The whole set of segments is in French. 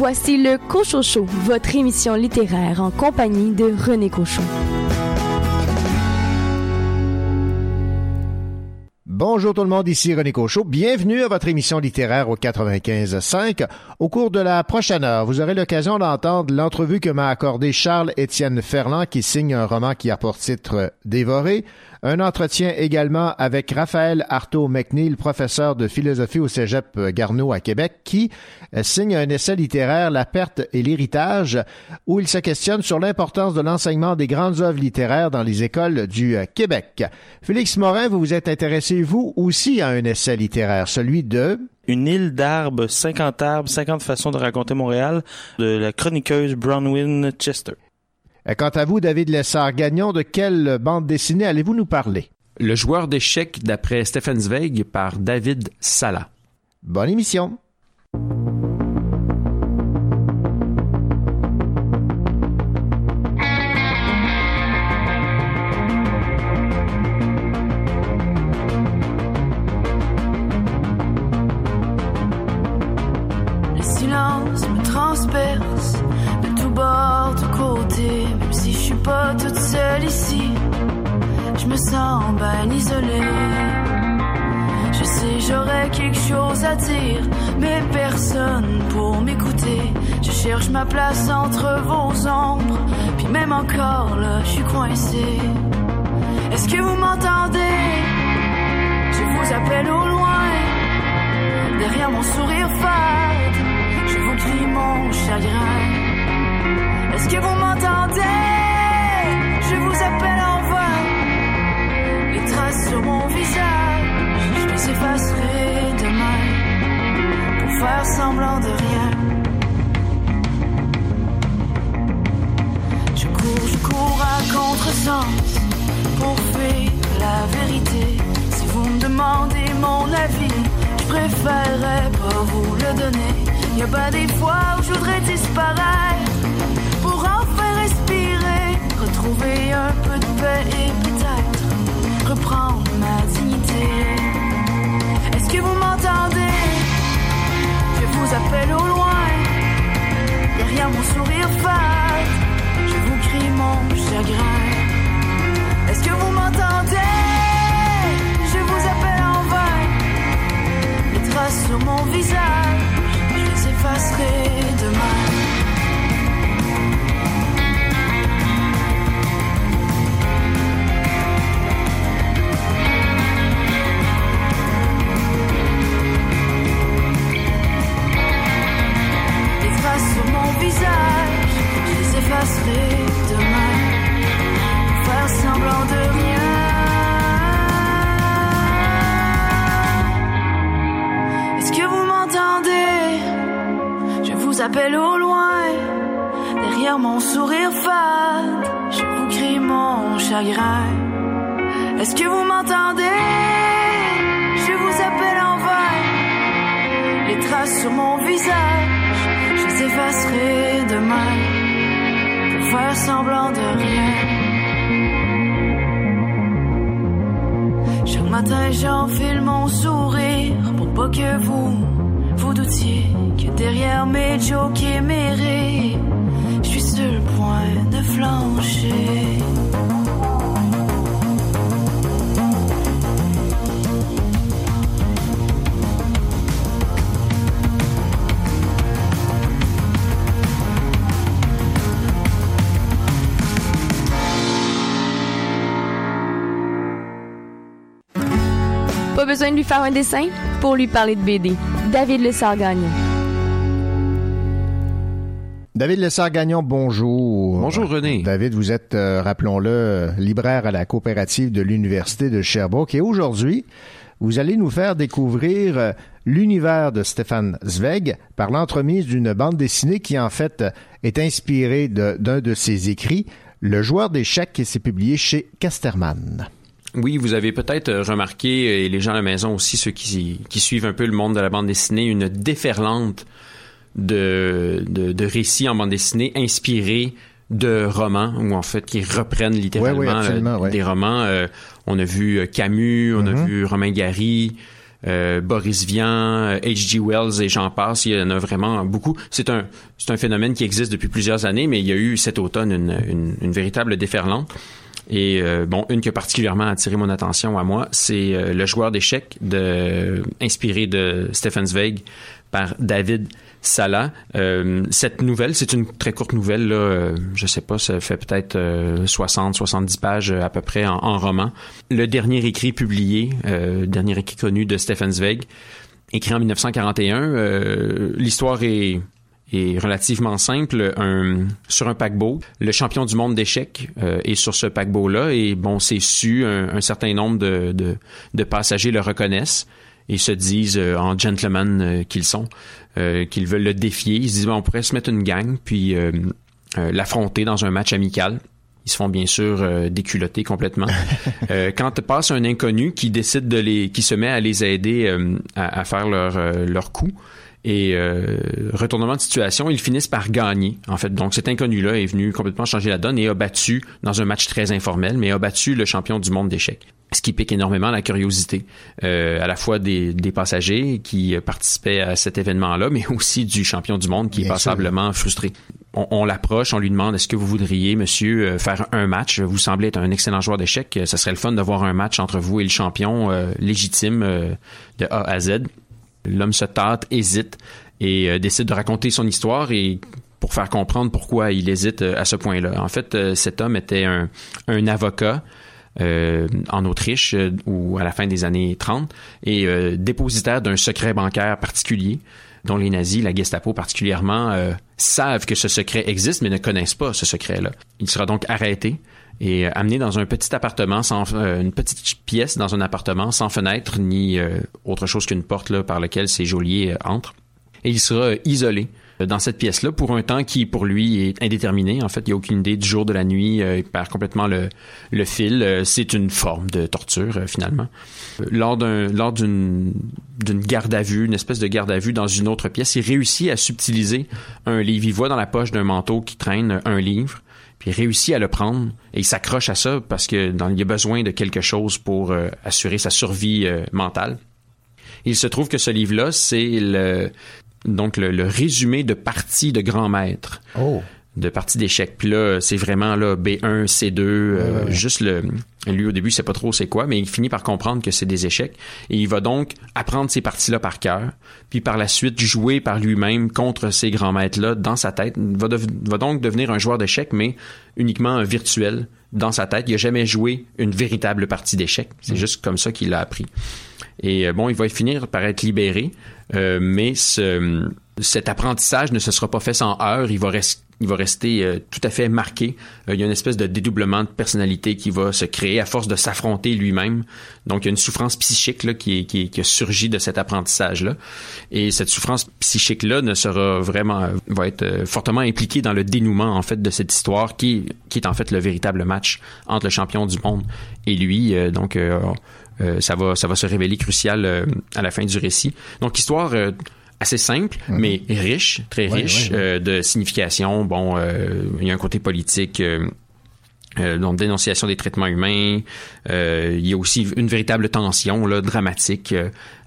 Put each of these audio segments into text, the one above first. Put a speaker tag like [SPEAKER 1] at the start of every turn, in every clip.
[SPEAKER 1] Voici le Cochocho, votre émission littéraire en compagnie de René Cochon.
[SPEAKER 2] Bonjour tout le monde, ici René Cochot. Bienvenue à votre émission littéraire au 95.5. Au cours de la prochaine heure, vous aurez l'occasion d'entendre l'entrevue que m'a accordé Charles-Étienne Ferland qui signe un roman qui a pour titre Dévoré. Un entretien également avec Raphaël Artaud McNeil, professeur de philosophie au Cégep Garneau à Québec, qui euh, signe un essai littéraire La perte et l'héritage, où il se questionne sur l'importance de l'enseignement des grandes œuvres littéraires dans les écoles du euh, Québec. Félix Morin, vous vous êtes intéressé, vous aussi, à un essai littéraire, celui de
[SPEAKER 3] une île d'arbres, 50 arbres, 50 façons de raconter Montréal, de la chroniqueuse Bronwyn Chester.
[SPEAKER 2] Euh, quant à vous, David Lessard-Gagnon, de quelle bande dessinée allez-vous nous parler?
[SPEAKER 4] Le joueur d'échecs d'après Stephen Zweig par David Sala.
[SPEAKER 2] Bonne émission.
[SPEAKER 5] Mais personne pour m'écouter. Je cherche ma place entre vos ombres, puis même encore là, je suis coincée. Est-ce que vous m'entendez? Je vous appelle au loin, derrière mon sourire fade, je vous crie mon chagrin. Est-ce que vous m'entendez? Je vous appelle en vain. Les traces sur mon visage, effacerai demain pour faire semblant de rien. Je cours, je cours à contresens pour fuir la vérité. Si vous me demandez mon avis, je préférerais pas vous le donner. Y a pas des fois où je voudrais disparaître pour enfin respirer, retrouver un peu de paix et peut-être reprendre ma dignité. Je vous appelle au loin, derrière mon sourire fade, je vous crie mon chagrin. Est-ce que vous m'entendez? Je vous appelle en vain, les traces sur mon visage, je les effacerai demain. Sur mon visage, je les effacerai demain pour faire semblant de rien. Est-ce que vous m'entendez? Je vous appelle au loin, derrière mon sourire fade, je vous crie mon chagrin. Est-ce que vous m'entendez? Je vous appelle en vain. Les traces sur mon visage, effacerai demain pour faire semblant de rien. Chaque matin, j'enfile mon sourire pour pas que vous vous doutiez que derrière mes jokes et mes rires, je suis sur le point de flancher.
[SPEAKER 1] Pas besoin de lui faire un dessin pour lui parler de BD. David Lessard-Gagnon.
[SPEAKER 2] David Lessard-Gagnon, bonjour.
[SPEAKER 4] Bonjour René.
[SPEAKER 2] David, vous êtes, euh, rappelons-le, libraire à la coopérative de l'Université de Sherbrooke et aujourd'hui, vous allez nous faire découvrir euh, l'univers de Stéphane Zweig par l'entremise d'une bande dessinée qui, en fait, est inspirée de- d'un de, ses écrits, Le joueur d'échecs, qui s'est publié chez Casterman.
[SPEAKER 4] Oui, vous avez peut-être euh, remarqué, et les gens à la maison aussi, ceux qui, qui suivent un peu le monde de la bande dessinée, une déferlante de, de, de récits en bande dessinée inspirés de romans, ou en fait qui reprennent littéralement
[SPEAKER 2] Ouais, ouais, absolument,
[SPEAKER 4] euh,
[SPEAKER 2] ouais.
[SPEAKER 4] des romans. Euh, on a vu euh, Camus, on a
[SPEAKER 2] Mhm.
[SPEAKER 4] vu Romain Gary, euh, Boris Vian, H.G. Wells et j'en passe. Il y en a vraiment beaucoup. C'est un, c'est un phénomène qui existe depuis plusieurs années, mais il y a eu cet automne une, une, une véritable déferlante. Et euh, bon, une qui a particulièrement attiré mon attention à moi, c'est euh, le joueur d'échecs de, inspiré de Stefan Zweig par David Salah. Euh, cette nouvelle, c'est une très courte nouvelle, là, euh, je sais pas, ça fait peut-être 60, 70 pages à peu près en, en roman. Le dernier écrit publié, dernier écrit connu de Stefan Zweig, écrit en 1941. L'histoire est est relativement simple. Un, sur un paquebot, le champion du monde d'échecs euh, est sur ce paquebot-là et bon, c'est su, un, certain nombre de, de, de, passagers le reconnaissent et se disent euh, en gentlemen euh, qu'ils sont, euh, qu'ils veulent le défier. Ils se disent, bon, on pourrait se mettre une gang puis l'affronter dans un match amical. Ils se font bien sûr déculotter complètement. quand passe un inconnu qui décide de les, qui se met à les aider à, à, faire leur leur coup, et euh, retournement de situation, ils finissent par gagner. En fait, donc cet inconnu-là est venu complètement changer la donne et a battu dans un match très informel, mais a battu le champion du monde d'échecs. Ce qui pique énormément la curiosité, euh, à la fois des, des, passagers qui participaient à cet événement-là, mais aussi du champion du monde qui est passablement frustré. On, on l'approche, on lui demande est-ce que vous voudriez, monsieur, euh, faire un match? Vous semblez être un excellent joueur d'échecs. Ce serait le fun de voir un match entre vous et le champion euh, légitime euh, de A à Z. L'homme se tâte, hésite et euh, décide de raconter son histoire et pour faire comprendre pourquoi il hésite euh, à ce point-là. En fait, euh, cet homme était un, avocat en Autriche ou à la fin des années 30 et dépositaire d'un secret bancaire particulier dont les nazis, la Gestapo particulièrement, savent que ce secret existe mais ne connaissent pas ce secret-là. Il sera donc arrêté et euh, amené dans un petit appartement, sans, euh, une petite pièce dans un appartement sans fenêtre ni euh, autre chose qu'une porte là, par laquelle ces geôliers entrent. Et il sera isolé dans cette pièce-là pour un temps qui, pour lui, est indéterminé. En fait, il n'y a aucune idée du jour, de la nuit. il perd complètement le, le fil. c'est une forme de torture, finalement. lors d'un, lors d'une, d'une garde à vue, une espèce de garde à vue dans une autre pièce, il réussit à subtiliser un livre. Il voit dans la poche d'un manteau qui traîne un livre puis il réussit à le prendre et il s'accroche à ça parce que dans, il a besoin de quelque chose pour euh, assurer sa survie euh, mentale. Il se trouve que ce livre-là, c'est le donc le, résumé de parties de grands maîtres.
[SPEAKER 2] Oh
[SPEAKER 4] de partie d'échecs. Puis là, c'est vraiment là B1, C2, euh, juste le lui au début, c'est pas trop c'est quoi, mais il finit par comprendre que c'est des échecs et il va donc apprendre ces parties-là par cœur, puis par la suite jouer par lui-même contre ces grands maîtres-là dans sa tête. Il va, va donc devenir un joueur d'échecs, mais uniquement virtuel dans sa tête. Il a jamais joué une véritable partie d'échecs. C'est mm. juste comme ça qu'il l'a appris. Et euh, bon, il va finir par être libéré, euh, mais ce, cet apprentissage ne se sera pas fait sans heurts. Il va rester il va rester euh, tout à fait marqué. Euh, il y a une espèce de dédoublement de personnalité qui va se créer à force de s'affronter lui-même. Donc, il y a une souffrance psychique là, qui, qui, qui a surgi de cet apprentissage-là. Et cette souffrance psychique-là ne sera vraiment, va être euh, fortement impliquée dans le dénouement, en fait, de cette histoire qui, qui est en fait le véritable match entre le champion du monde et lui. donc, ça va, ça va se révéler crucial à la fin du récit. Donc, histoire assez simple, mhm. mais riche, très riche euh, de signification. Bon, euh, il y a un côté politique. Euh, euh donc dénonciation des traitements humains. il y a aussi une véritable tension là, dramatique,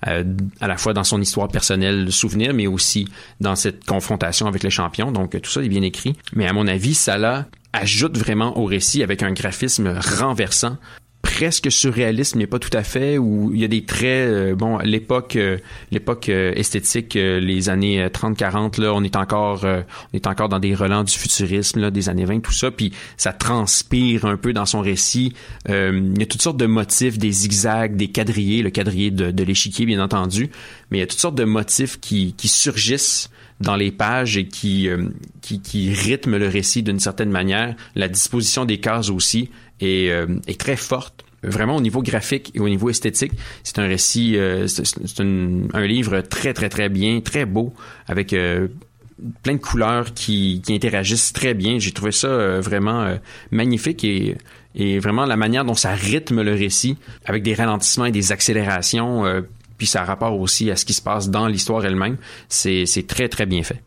[SPEAKER 4] à la fois dans son histoire personnelle, souvenir, mais aussi dans cette confrontation avec les champions. Donc tout ça est bien écrit. Mais à mon avis, ça là ajoute vraiment au récit avec un graphisme renversant presque surréaliste mais pas tout à fait où il y a des traits euh, bon l'époque euh, l'époque euh, esthétique les années 30 40 là on est encore on est encore dans des relents du futurisme là, des années 20 tout ça puis ça transpire un peu dans son récit il y a toutes sortes de motifs des zigzags des quadrillés le quadrillé de, de l'échiquier bien entendu mais il y a toutes sortes de motifs qui qui surgissent dans les pages et qui, qui, qui rythment le récit d'une certaine manière. La disposition des cases aussi est, est très forte vraiment au niveau graphique et au niveau esthétique, c'est un récit, euh, c'est un, livre très très très bien, très beau, avec euh, plein de couleurs qui, qui, interagissent très bien. J'ai trouvé ça euh, vraiment magnifique et, et vraiment la manière dont ça rythme le récit, avec des ralentissements et des accélérations, puis ça rapport aussi à ce qui se passe dans l'histoire elle-même. C'est très très bien fait.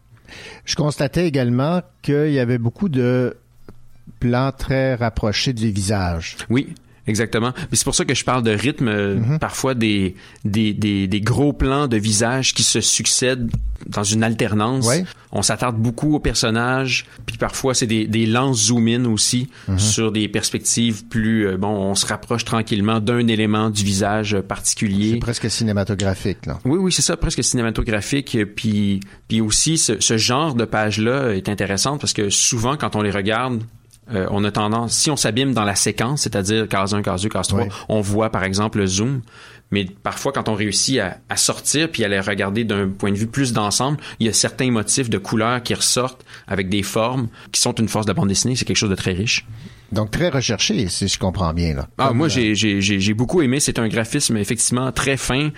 [SPEAKER 2] Je constatais également qu'il y avait beaucoup de plans très rapprochés des visages.
[SPEAKER 4] Oui, Exactement. Mais c'est pour ça que je parle de rythme, euh,
[SPEAKER 2] Mhm.
[SPEAKER 4] parfois des, des, des, des gros plans de visages qui se succèdent dans une alternance.
[SPEAKER 2] Ouais.
[SPEAKER 4] On s'attarde beaucoup aux personnages, puis parfois c'est des, des lents zoom-in aussi
[SPEAKER 2] Mhm.
[SPEAKER 4] sur des perspectives plus... euh, bon, on se rapproche tranquillement d'un élément du visage
[SPEAKER 2] C'est
[SPEAKER 4] particulier.
[SPEAKER 2] presque cinématographique, là.
[SPEAKER 4] Oui, oui, c'est ça, presque cinématographique. Puis, puis aussi, ce, ce genre de page-là est intéressante parce que souvent, quand on les regarde, euh, on a tendance, si on s'abîme dans la séquence, c'est-à-dire case 1, case 2, case 3,
[SPEAKER 2] Oui.
[SPEAKER 4] on voit par exemple le zoom. Mais parfois, quand on réussit à, à sortir puis à les regarder d'un point de vue plus d'ensemble, il y a certains motifs de couleurs qui ressortent avec des formes qui sont une force de la bande dessinée. C'est quelque chose de très riche.
[SPEAKER 2] Donc, très recherché, si je comprends bien, là.
[SPEAKER 4] Ah,
[SPEAKER 2] Comme,
[SPEAKER 4] moi,
[SPEAKER 2] euh,
[SPEAKER 4] j'ai, j'ai, j'ai, j'ai beaucoup aimé. C'est un graphisme effectivement très fin.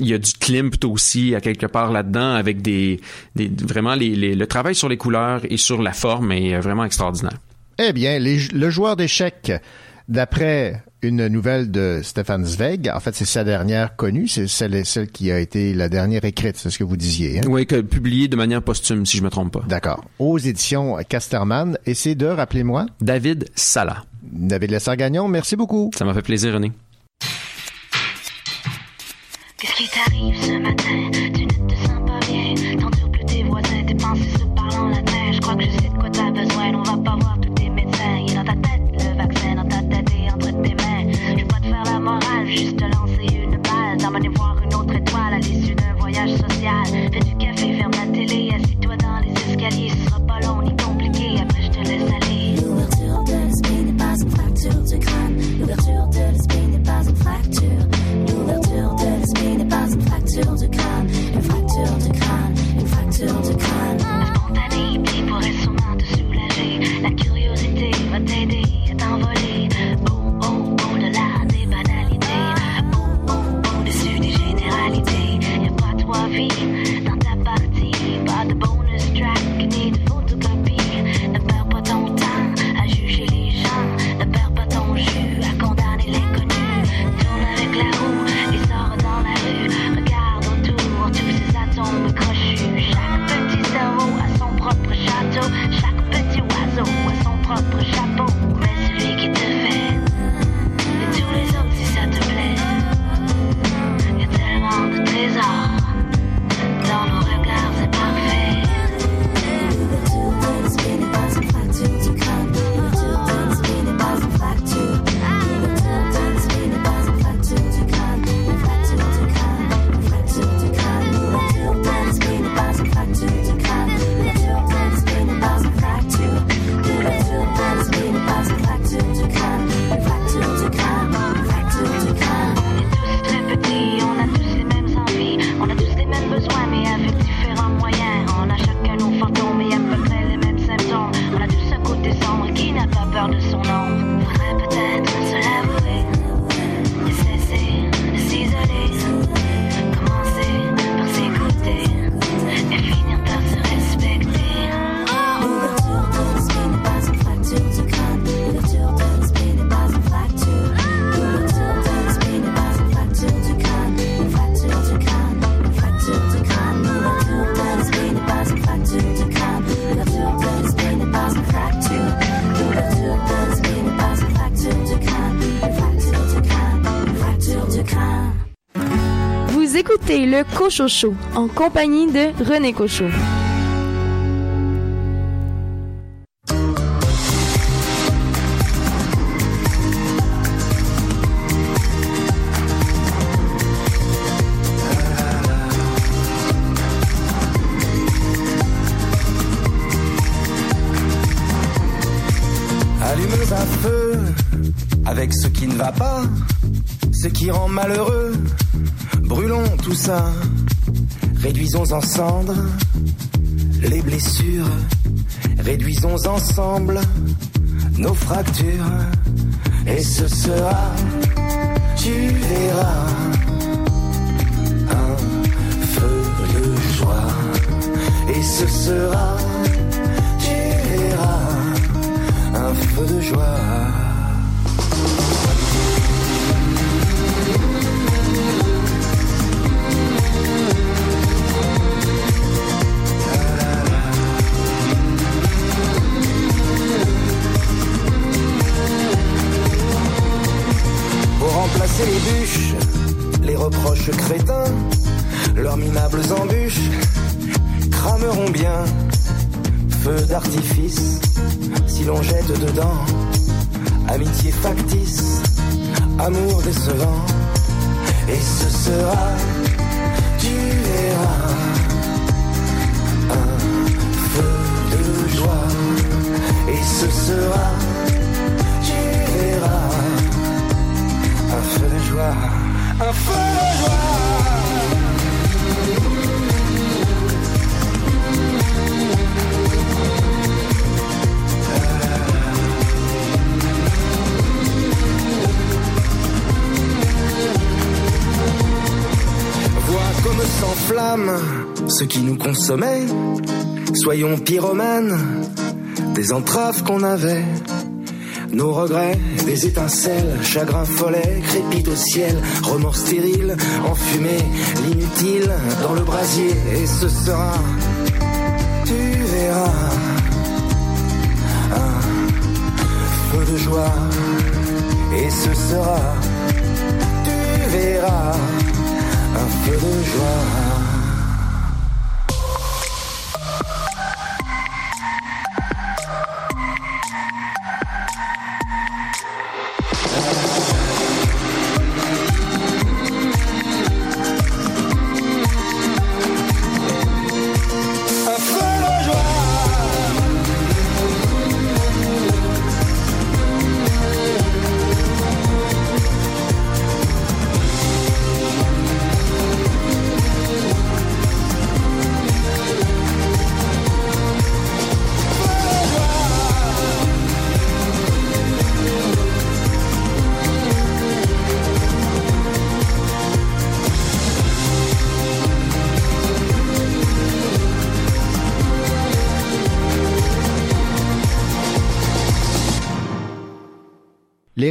[SPEAKER 4] Il y a du Klimt aussi à quelque part là-dedans avec des, des vraiment les, les- le travail sur les couleurs et sur la forme est euh, vraiment extraordinaire.
[SPEAKER 2] Eh bien, les- le joueur d'échecs, d'après une nouvelle de Stéphane Zweig, en fait, c'est sa dernière connue, c'est celle, celle qui a été la dernière écrite, c'est ce que vous disiez. Hein?
[SPEAKER 4] Oui, que publié de manière posthume si je me trompe pas.
[SPEAKER 2] D'accord. Aux éditions Casterman, et c'est de, rappelez-moi,
[SPEAKER 4] David Sala.
[SPEAKER 2] David Lessard-Gagnon, merci beaucoup.
[SPEAKER 4] Ça m'a fait plaisir, René.
[SPEAKER 6] Qu'est-ce qui t'arrive ce matin?
[SPEAKER 1] Écoutez le Cocho Show en compagnie de René Cocho.
[SPEAKER 7] Allumons un feu avec ce qui ne va pas, ce qui rend malheureux. Brûlons tout ça, réduisons en cendres les blessures, réduisons ensemble nos fractures. Et ce sera, tu verras, un feu de joie. Et ce sera, tu verras un feu de joie. Remplacer les bûches, les reproches crétins, leurs minables embûches crameront bien. Feu d'artifice, si l'on jette dedans, amitié factice, amour décevant. Et ce sera, tu verras, un feu de joie. Et ce sera, Vois comme s'enflamme ce qui nous consommait. Soyons pyromanes des entraves qu'on avait. Nos regrets, des étincelles, chagrin follet, crépite au ciel, remords stériles, enfumés, l'inutile dans le brasier. Et ce sera, tu verras, un feu de joie. Et ce sera, tu verras, un feu de joie.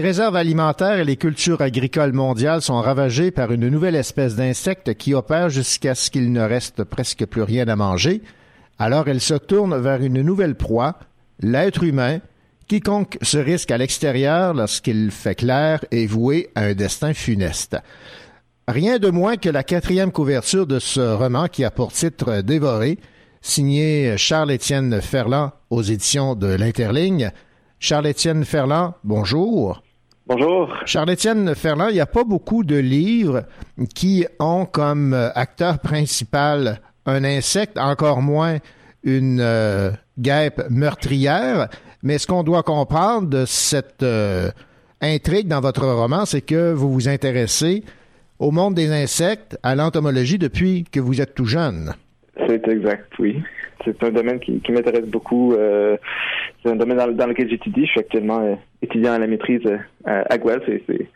[SPEAKER 2] Réserves alimentaires et les cultures agricoles mondiales sont ravagées par une nouvelle espèce d'insecte qui opère jusqu'à ce qu'il ne reste presque plus rien à manger. Alors elles se tournent vers une nouvelle proie, l'être humain. Quiconque se risque à l'extérieur lorsqu'il fait clair est voué à un destin funeste. Rien de moins que la quatrième couverture de ce roman qui a pour titre Dévoré, signé Charles-Étienne Ferland aux éditions de l'Interligne. Charles-Étienne Ferland, bonjour.
[SPEAKER 8] Bonjour.
[SPEAKER 2] Charles-Étienne Ferland, il n'y a pas beaucoup de livres qui ont comme euh, acteur principal un insecte, encore moins une euh, guêpe meurtrière. Mais ce qu'on doit comprendre de cette euh, intrigue dans votre roman, c'est que vous vous intéressez au monde des insectes, à l'entomologie depuis que vous êtes tout jeune.
[SPEAKER 8] C'est exact, oui. C'est un domaine qui, qui m'intéresse beaucoup. euh, c'est un domaine dans, dans lequel j'étudie. Je suis actuellement euh, étudiant à la maîtrise euh, à, Guelph. et C'est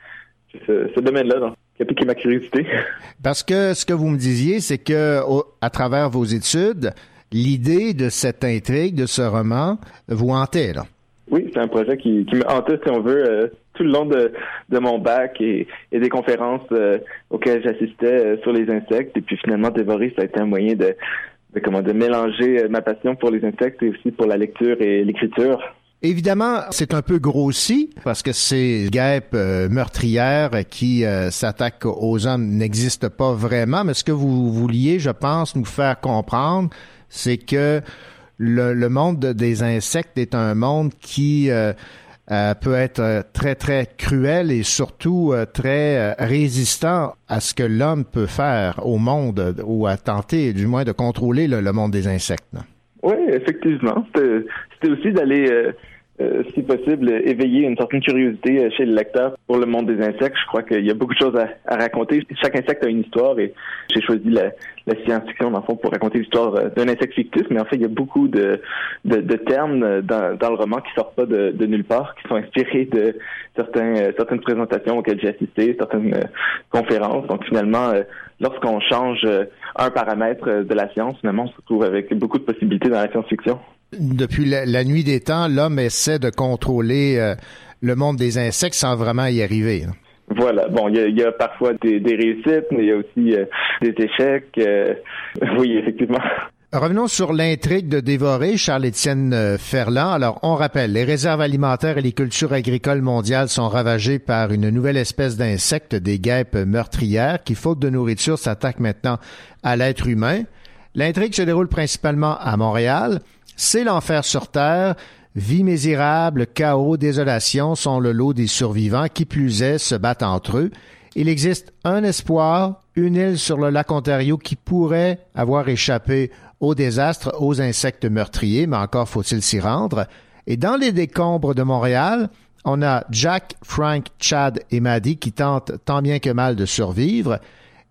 [SPEAKER 8] ce, ce domaine-là donc, qui a piqué ma curiosité.
[SPEAKER 2] Parce que ce que vous me disiez, c'est que au- à travers vos études, l'idée de cette intrigue, de ce roman, vous hantait, là.
[SPEAKER 8] Oui, c'est un projet qui, qui me hantait, si on veut, euh, tout le long de, de mon bac et, et des conférences euh, auxquelles j'assistais euh, sur les insectes. Et puis finalement, Dévorer, ça a été un moyen de, de, comment, de mélanger euh, ma passion pour les insectes et aussi pour la lecture et l'écriture.
[SPEAKER 2] Évidemment, c'est un peu grossi parce que ces guêpes euh, meurtrières qui euh, s'attaquent aux hommes n'existent pas vraiment. Mais ce que vous vouliez, je pense, nous faire comprendre, c'est que le, monde de- des insectes est un monde qui euh, peut être euh, très, très cruel et surtout euh, très résistant à ce que l'homme peut faire au monde ou à tenter, du moins, de contrôler le, le monde des insectes.
[SPEAKER 8] Oui, effectivement. C'était aussi d'aller, euh, si possible, éveiller une certaine curiosité euh, chez le lecteur pour le monde des insectes. Je crois qu'il y a beaucoup de choses à, raconter. Chaque insecte a une histoire et j'ai choisi la, science-fiction, dans le fond, pour raconter l'histoire euh, d'un insecte fictif. Mais en fait, il y a beaucoup de, de, termes dans, le roman qui sortent pas de, nulle part, qui sont inspirés de certains, certaines présentations auxquelles j'ai assisté, certaines conférences. Donc, finalement, lorsqu'on change un paramètre de la science, finalement, on se retrouve avec beaucoup de possibilités dans la science-fiction.
[SPEAKER 2] Depuis la, la nuit des temps, l'homme essaie de contrôler euh, le monde des insectes sans vraiment y arriver. hein.
[SPEAKER 8] Voilà. Bon, il y a, il y a parfois des, des réussites, mais il y a aussi euh, des échecs. euh, oui, effectivement.
[SPEAKER 2] Revenons sur l'intrigue de dévorer Charles-Étienne euh, Ferland. Alors, on rappelle, les réserves alimentaires et les cultures agricoles mondiales sont ravagées par une nouvelle espèce d'insecte, des guêpes meurtrières, qui, faute de nourriture, s'attaquent maintenant à l'être humain. L'intrigue se déroule principalement à Montréal. C'est l'enfer sur Terre. Vie misérable, chaos, désolation sont le lot des survivants qui plus est se battent entre eux. Il existe un espoir, une île sur le lac Ontario qui pourrait avoir échappé au désastre, aux insectes meurtriers, mais encore faut-il s'y rendre. Et dans les décombres de Montréal, on a Jack, Frank, Chad et Maddie qui tentent tant bien que mal de survivre.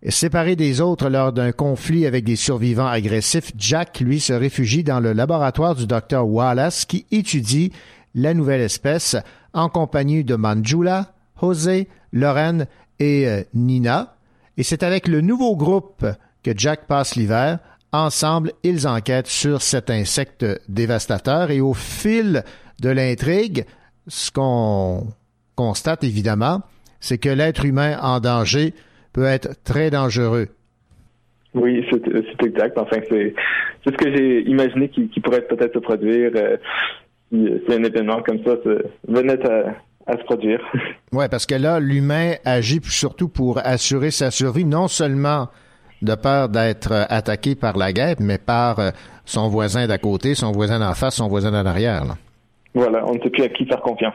[SPEAKER 2] Séparé des autres lors d'un conflit avec des survivants agressifs, Jack, lui, se réfugie dans le laboratoire du docteur Wallace qui étudie la nouvelle espèce en compagnie de Manjula, José, Lorraine et euh, Nina. Et c'est avec le nouveau groupe que Jack passe l'hiver. Ensemble, ils enquêtent sur cet insecte dévastateur et au fil de l'intrigue, ce qu'on constate évidemment, c'est que l'être humain en danger peut être très dangereux.
[SPEAKER 8] Oui, c'est c'est exact. Enfin, c'est ce que j'ai imaginé qui, qui pourrait peut-être se produire euh, si, si un événement comme ça venait à, à se produire.
[SPEAKER 2] Ouais, parce que là, l'humain agit surtout pour assurer sa survie, non seulement de peur d'être euh, attaqué par la guêpe, mais par euh, son voisin d'à côté, son voisin d'en face, son voisin d'en arrière. là.
[SPEAKER 8] voilà, on ne sait plus à qui faire confiance.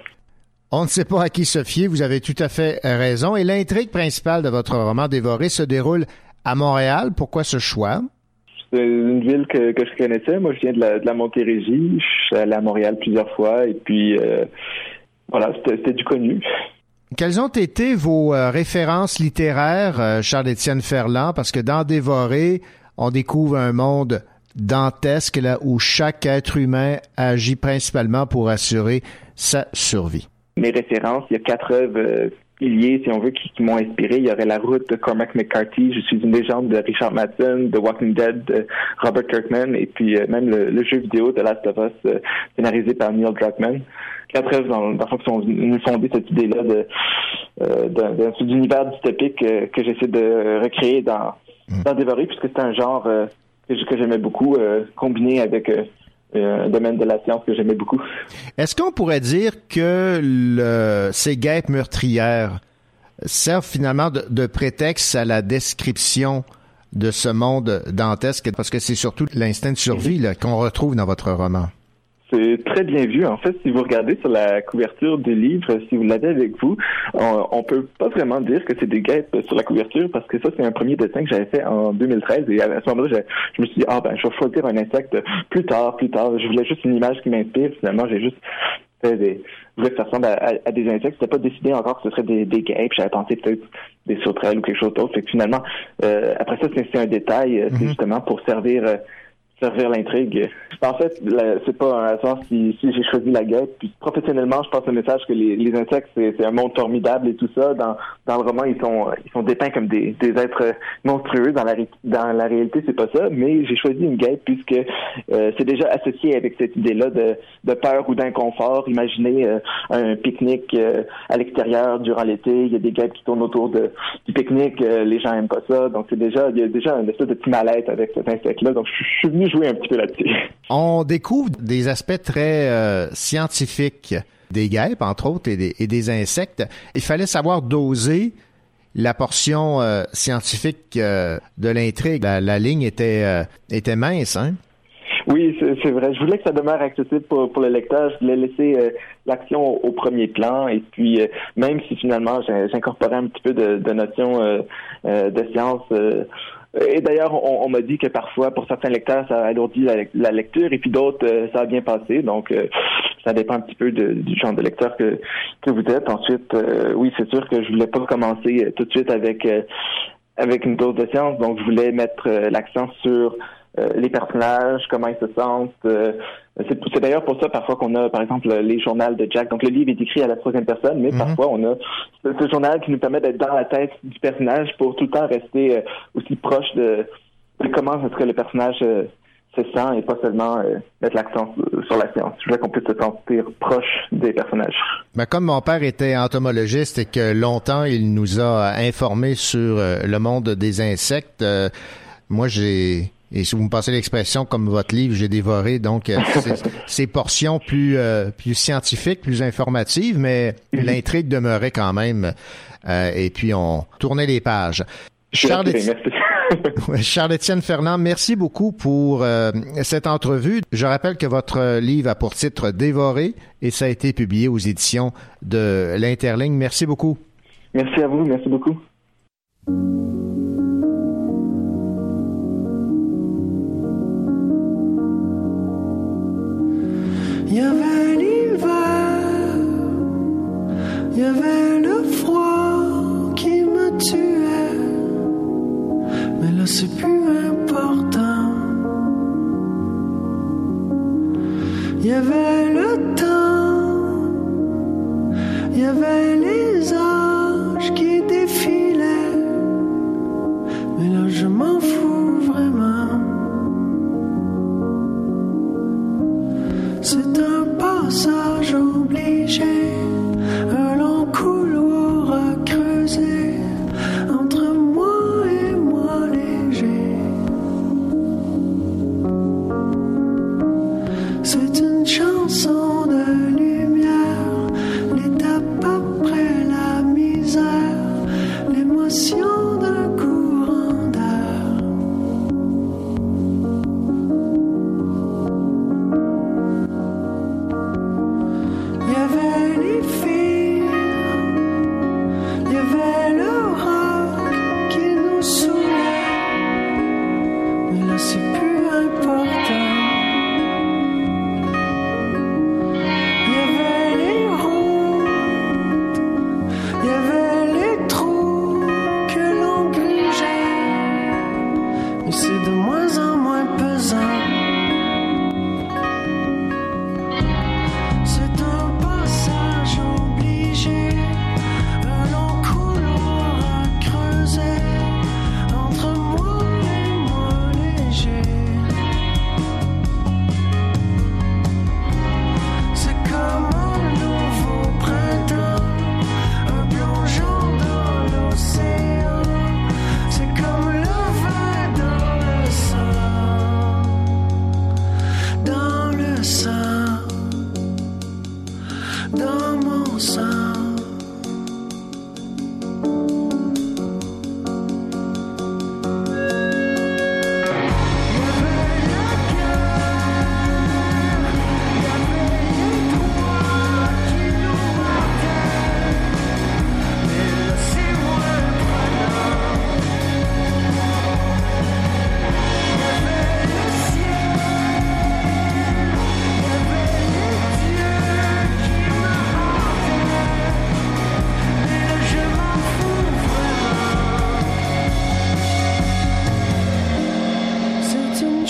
[SPEAKER 2] On ne sait pas à qui se fier, vous avez tout à fait raison. Et l'intrigue principale de votre roman Dévoré se déroule à Montréal. Pourquoi ce choix?
[SPEAKER 8] C'est une ville que, que je connaissais. Moi, je viens de la, de la Montérégie. Je suis allé à Montréal plusieurs fois et puis euh, voilà, c'était du connu.
[SPEAKER 2] Quelles ont été vos euh, références littéraires, euh, Charles-Étienne Ferland? Parce que dans Dévoré, on découvre un monde dantesque là où chaque être humain agit principalement pour assurer sa survie.
[SPEAKER 8] Mes références, il y a quatre œuvres euh, piliers, si on veut, qui, qui m'ont inspiré. Il y aurait La Route de Cormac McCarthy, Je suis une légende de Richard Madsen, The Walking Dead de Robert Kirkman, et puis euh, même le, le jeu vidéo de Last of Us, euh, scénarisé par Neil Druckmann. Quatre œuvres dans, dans le fond qui fonder cette idée-là de euh, d'un univers dystopique euh, que j'essaie de recréer dans dans Dévoré, puisque c'est un genre euh, que j'aimais beaucoup, euh, combiné avec euh, euh, un domaine de la science que j'aimais beaucoup.
[SPEAKER 2] Est-ce qu'on pourrait dire que ces guêpes meurtrières servent finalement de, prétexte à la description de ce monde dantesque? Parce que c'est surtout l'instinct de survie qu'on retrouve dans votre roman.
[SPEAKER 8] C'est très bien vu. En fait, si vous regardez sur la couverture du livre, si vous l'avez avec vous, on, on peut pas vraiment dire que c'est des guêpes sur la couverture parce que ça, c'est un premier dessin que j'avais fait en 2013 et à ce moment-là, je, je me suis dit, ah ben, je vais choisir un insecte plus tard, plus tard. Je voulais juste une image qui m'inspire. Finalement, j'ai juste fait des, je voulais que ça ressemble à, à- à des insectes. C'était pas décidé encore que ce serait des, des guêpes. J'avais pensé peut-être des sauterelles ou quelque chose d'autre. Fait que finalement, euh, après ça, c'est c'est un détail. euh, C'est justement pour servir euh, servir l'intrigue. En fait, c'est pas un hasard si, j'ai choisi la guêpe. Puis professionnellement, je passe le message que les, insectes, c'est un monde formidable et tout ça. Dans, dans le roman, ils sont ils sont dépeints comme des, des êtres monstrueux. Dans la, dans la réalité, c'est pas ça. Mais j'ai choisi une guêpe puisque euh, c'est déjà associé avec cette idée-là de, de peur ou d'inconfort. Imaginez euh, un pique-nique euh, à l'extérieur durant l'été. Il y a des guêpes qui tournent autour de, du pique-nique. Les gens aiment pas ça. Donc c'est déjà il y a déjà un espèce de petit mal-être avec cet insecte-là. Donc je je suis venu jouer un petit peu là-dessus.
[SPEAKER 2] On découvre des aspects très euh, scientifiques des guêpes, entre autres, et des, et des insectes. Il fallait savoir doser la portion euh, scientifique euh, de l'intrigue. La, la ligne était, était mince, hein?
[SPEAKER 8] Oui, c'est vrai. Je voulais que ça demeure accessible pour, pour le lecteur. Je voulais laisser euh, l'action au, au premier plan. Et puis, euh, même si finalement j'incorporais un petit peu de, de notions euh, de science. Euh, et d'ailleurs, on, on m'a dit que parfois, pour certains lecteurs, ça alourdit la, la lecture, et puis d'autres, euh, ça a bien passé. Donc, euh, ça dépend un petit peu de- du genre de lecteur que, que vous êtes. Ensuite, euh, oui, c'est sûr que je voulais pas commencer euh, tout de suite avec avec une dose de science. Donc, je voulais mettre l'accent sur euh, les personnages, comment ils se sentent. euh, c'est d'ailleurs pour ça parfois qu'on a, par exemple, les journaux de Jack. Donc le livre est écrit à la troisième personne, mais parfois on a ce, ce journal qui nous permet d'être dans la tête du personnage pour tout le temps rester euh, aussi proche de, de comment est-ce que le personnage euh, se sent et pas seulement mettre l'accent sur- la science. Je voulais qu'on puisse se sentir proche des personnages.
[SPEAKER 2] Ben, comme mon père était entomologiste et que longtemps il nous a informés sur le monde des insectes, euh, moi j'ai et si vous me passez l'expression comme votre livre, j'ai dévoré donc euh, ces- portions plus euh, plus scientifiques, plus informatives, mais l'intrigue demeurait quand même. euh, et puis on tournait les pages. Charles Charles-Étienne Fernand, merci beaucoup pour euh, cette entrevue. Je rappelle que votre livre a pour titre Dévoré et ça a été publié aux éditions de l'Interligne. Merci beaucoup.
[SPEAKER 8] Merci à vous, merci beaucoup.
[SPEAKER 9] Il y avait l'hiver, il y avait le froid qui me tuait, mais là c'est plus important. Il y avait le temps, il y avait les âges qui défilaient, mais là je m'en fous vraiment. C'est un passage obligé,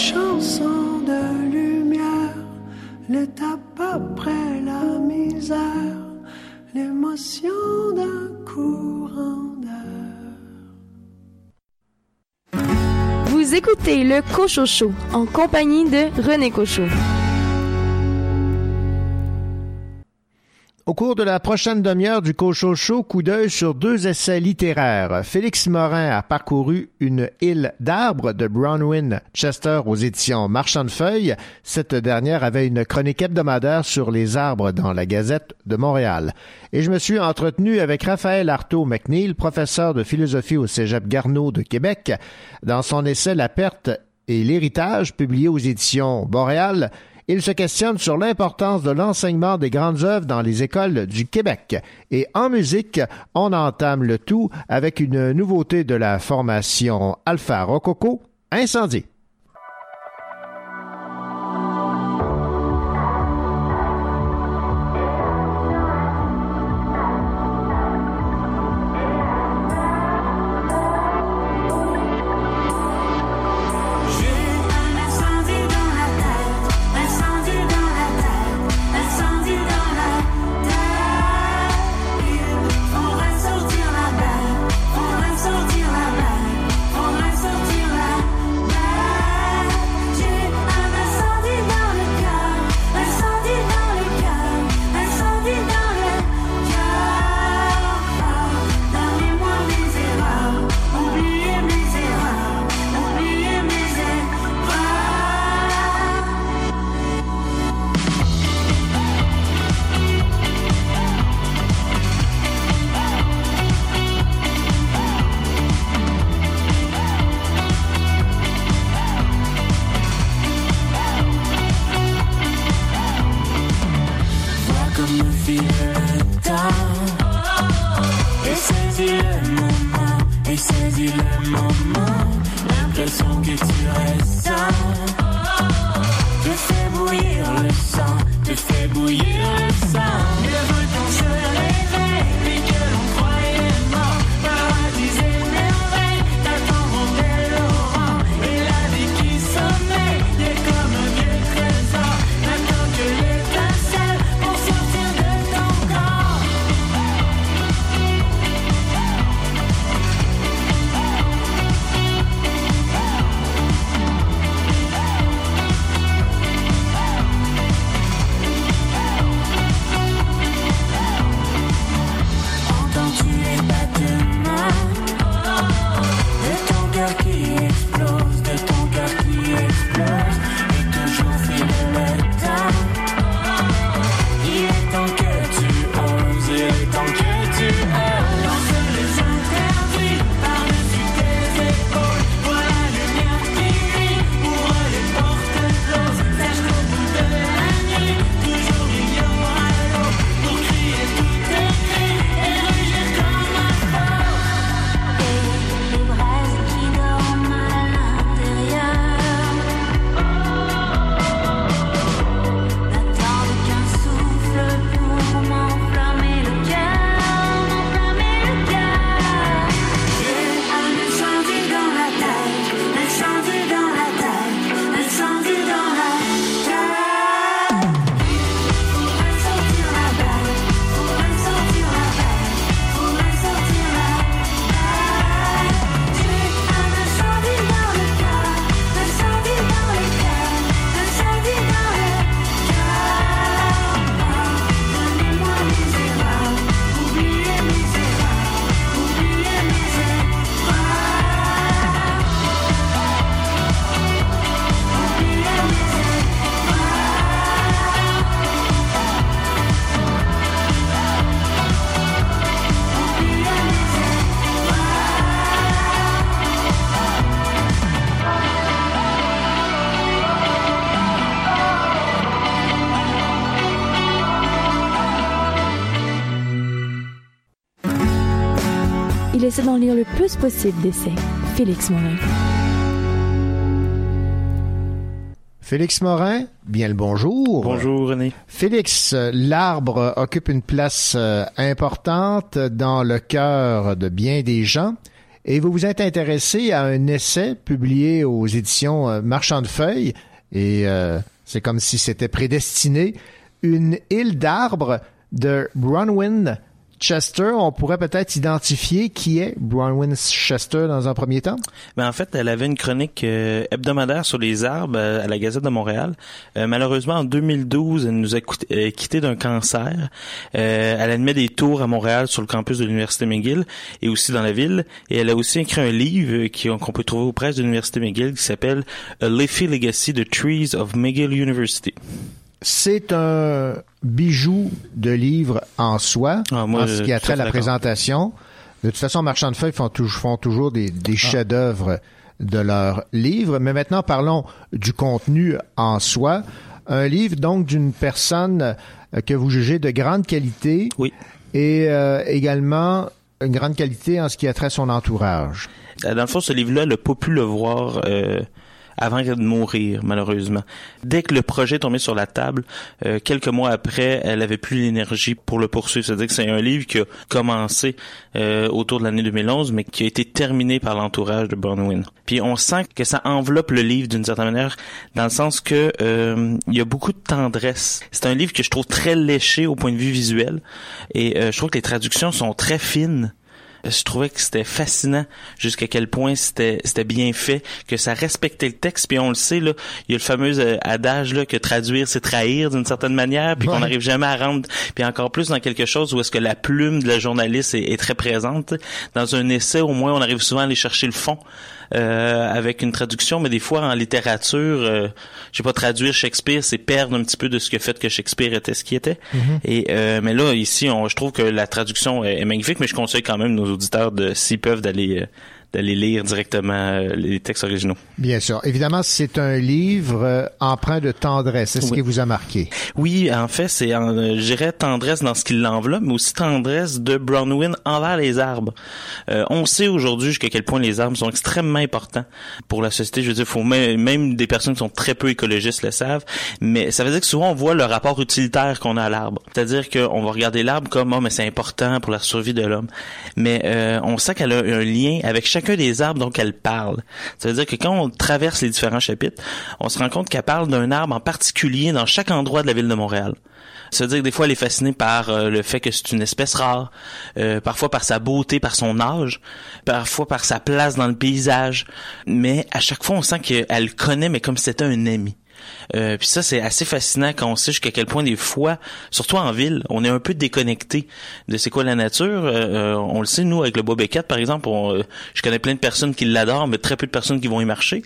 [SPEAKER 9] chanson de lumière, l'étape après la misère, l'émotion d'un courant.
[SPEAKER 1] Vous écoutez le Cochocho en compagnie de René Cochot.
[SPEAKER 2] Au cours de la prochaine demi-heure du Cochocho, coup d'œil sur deux essais littéraires. Félix Morin a parcouru une île d'arbres de Bronwyn Chester aux éditions Marchand de Feuilles. Cette dernière avait une chronique hebdomadaire sur les arbres dans la Gazette de Montréal. Et je me suis entretenu avec Raphaël Artaud McNeil, professeur de philosophie au Cégep Garneau de Québec, dans son essai La perte et l'héritage, publié aux éditions Boréal. Il se questionne sur l'importance de l'enseignement des grandes œuvres dans les écoles du Québec. Et en musique, on entame le tout avec une nouveauté de la formation Alpha Rococo, Incendie.
[SPEAKER 9] Le
[SPEAKER 1] plus possible d'essais. Félix Morin.
[SPEAKER 2] Félix Morin, bien le bonjour.
[SPEAKER 3] Bonjour René.
[SPEAKER 2] Félix, l'arbre occupe une place euh, importante dans le cœur de bien des gens et vous vous êtes intéressé à un essai publié aux éditions euh, Marchand de Feuilles et euh, c'est comme si c'était prédestiné. Une île d'arbres de Bronwyn Chester. On pourrait peut-être identifier qui est Bronwyn Chester dans un premier temps?
[SPEAKER 3] Ben en fait, elle avait une chronique euh, hebdomadaire sur les arbres euh, à la Gazette de Montréal. Euh, malheureusement, en 2012, elle nous a quitté d'un cancer. Elle animait des tours à Montréal sur le campus de l'Université McGill et aussi dans la ville. Et elle a aussi écrit un livre qu'on peut trouver aux presses de l'Université McGill qui s'appelle A Leafy Legacy The Trees of McGill University.
[SPEAKER 2] C'est un bijou de livre en soi,
[SPEAKER 3] Ah, moi,
[SPEAKER 2] en ce qui a trait
[SPEAKER 3] à
[SPEAKER 2] la présentation. De toute façon, Marchand de Feuilles font, tou- font toujours des,
[SPEAKER 3] Ah.
[SPEAKER 2] chefs-d'œuvre de leurs livres. Mais maintenant, parlons du contenu en soi. Un livre, donc, d'une personne euh, que vous jugez de grande qualité
[SPEAKER 3] Oui.
[SPEAKER 2] et euh, également une grande qualité en ce qui a trait à son entourage.
[SPEAKER 3] Euh, Dans le fond, ce livre-là, elle n'a pas pu le voir euh, avant de mourir, malheureusement. Dès que le projet est tombé sur la table, euh, quelques mois après, elle avait plus l'énergie pour le poursuivre. C'est-à-dire que c'est un livre qui a commencé euh, autour de l'année 2011, mais qui a été terminé par l'entourage de Bronwyn. Puis on sent que ça enveloppe le livre d'une certaine manière, dans le sens que euh, il y a beaucoup de tendresse. C'est un livre que je trouve très léché au point de vue visuel, et euh, je trouve que les traductions sont très fines je trouvais que c'était fascinant jusqu'à quel point c'était c'était bien fait, que ça respectait le texte. Puis on le sait là, il y a le fameux euh, adage là que traduire c'est trahir d'une certaine manière, puis qu'on n'arrive jamais à rendre. Puis encore plus dans quelque chose où est-ce que la plume de la journaliste est, est très présente. Dans un essai, au moins, on arrive souvent à aller chercher le fond. Euh, avec une traduction, mais des fois en littérature, euh, je sais pas traduire Shakespeare, c'est perdre un petit peu de ce que fait que Shakespeare était ce qui était. Et euh, mais là ici, on, je trouve que la traduction est, est magnifique, mais je conseille quand même nos auditeurs de s'ils peuvent d'aller euh, d'aller lire directement euh, les textes originaux.
[SPEAKER 2] Bien sûr. Évidemment, c'est un livre euh, empreint de tendresse. C'est ce
[SPEAKER 3] Oui.
[SPEAKER 2] qui vous a marqué?
[SPEAKER 3] Oui, en fait, c'est, euh, je dirais, tendresse dans ce qui l'enveloppe, mais aussi tendresse de Brownwyn envers les arbres. Euh, on sait aujourd'hui jusqu'à quel point les arbres sont extrêmement importants pour la société. Je veux dire, faut même, même des personnes qui sont très peu écologistes le savent, mais ça veut dire que souvent on voit le rapport utilitaire qu'on a à l'arbre. C'est-à-dire qu'on va regarder l'arbre comme, oh, mais c'est important pour la survie de l'homme. Mais euh, on sent qu'elle a un lien avec des arbres dont elle parle. Ça veut dire que quand on traverse les différents chapitres, on se rend compte qu'elle parle d'un arbre en particulier dans chaque endroit de la ville de Montréal. Ça veut dire que des fois, elle est fascinée par euh, le fait que c'est une espèce rare, euh, parfois par sa beauté, par son âge, parfois par sa place dans le paysage. Mais à chaque fois, on sent qu'elle le connaît, mais comme si c'était un ami. Euh, puis ça, c'est assez fascinant quand on sait jusqu'à quel point des fois, surtout en ville, on est un peu déconnecté de c'est quoi la nature. Euh, euh, on le sait, nous, avec le bois par exemple, on, euh, je connais plein de personnes qui l'adorent, mais très peu de personnes qui vont y marcher.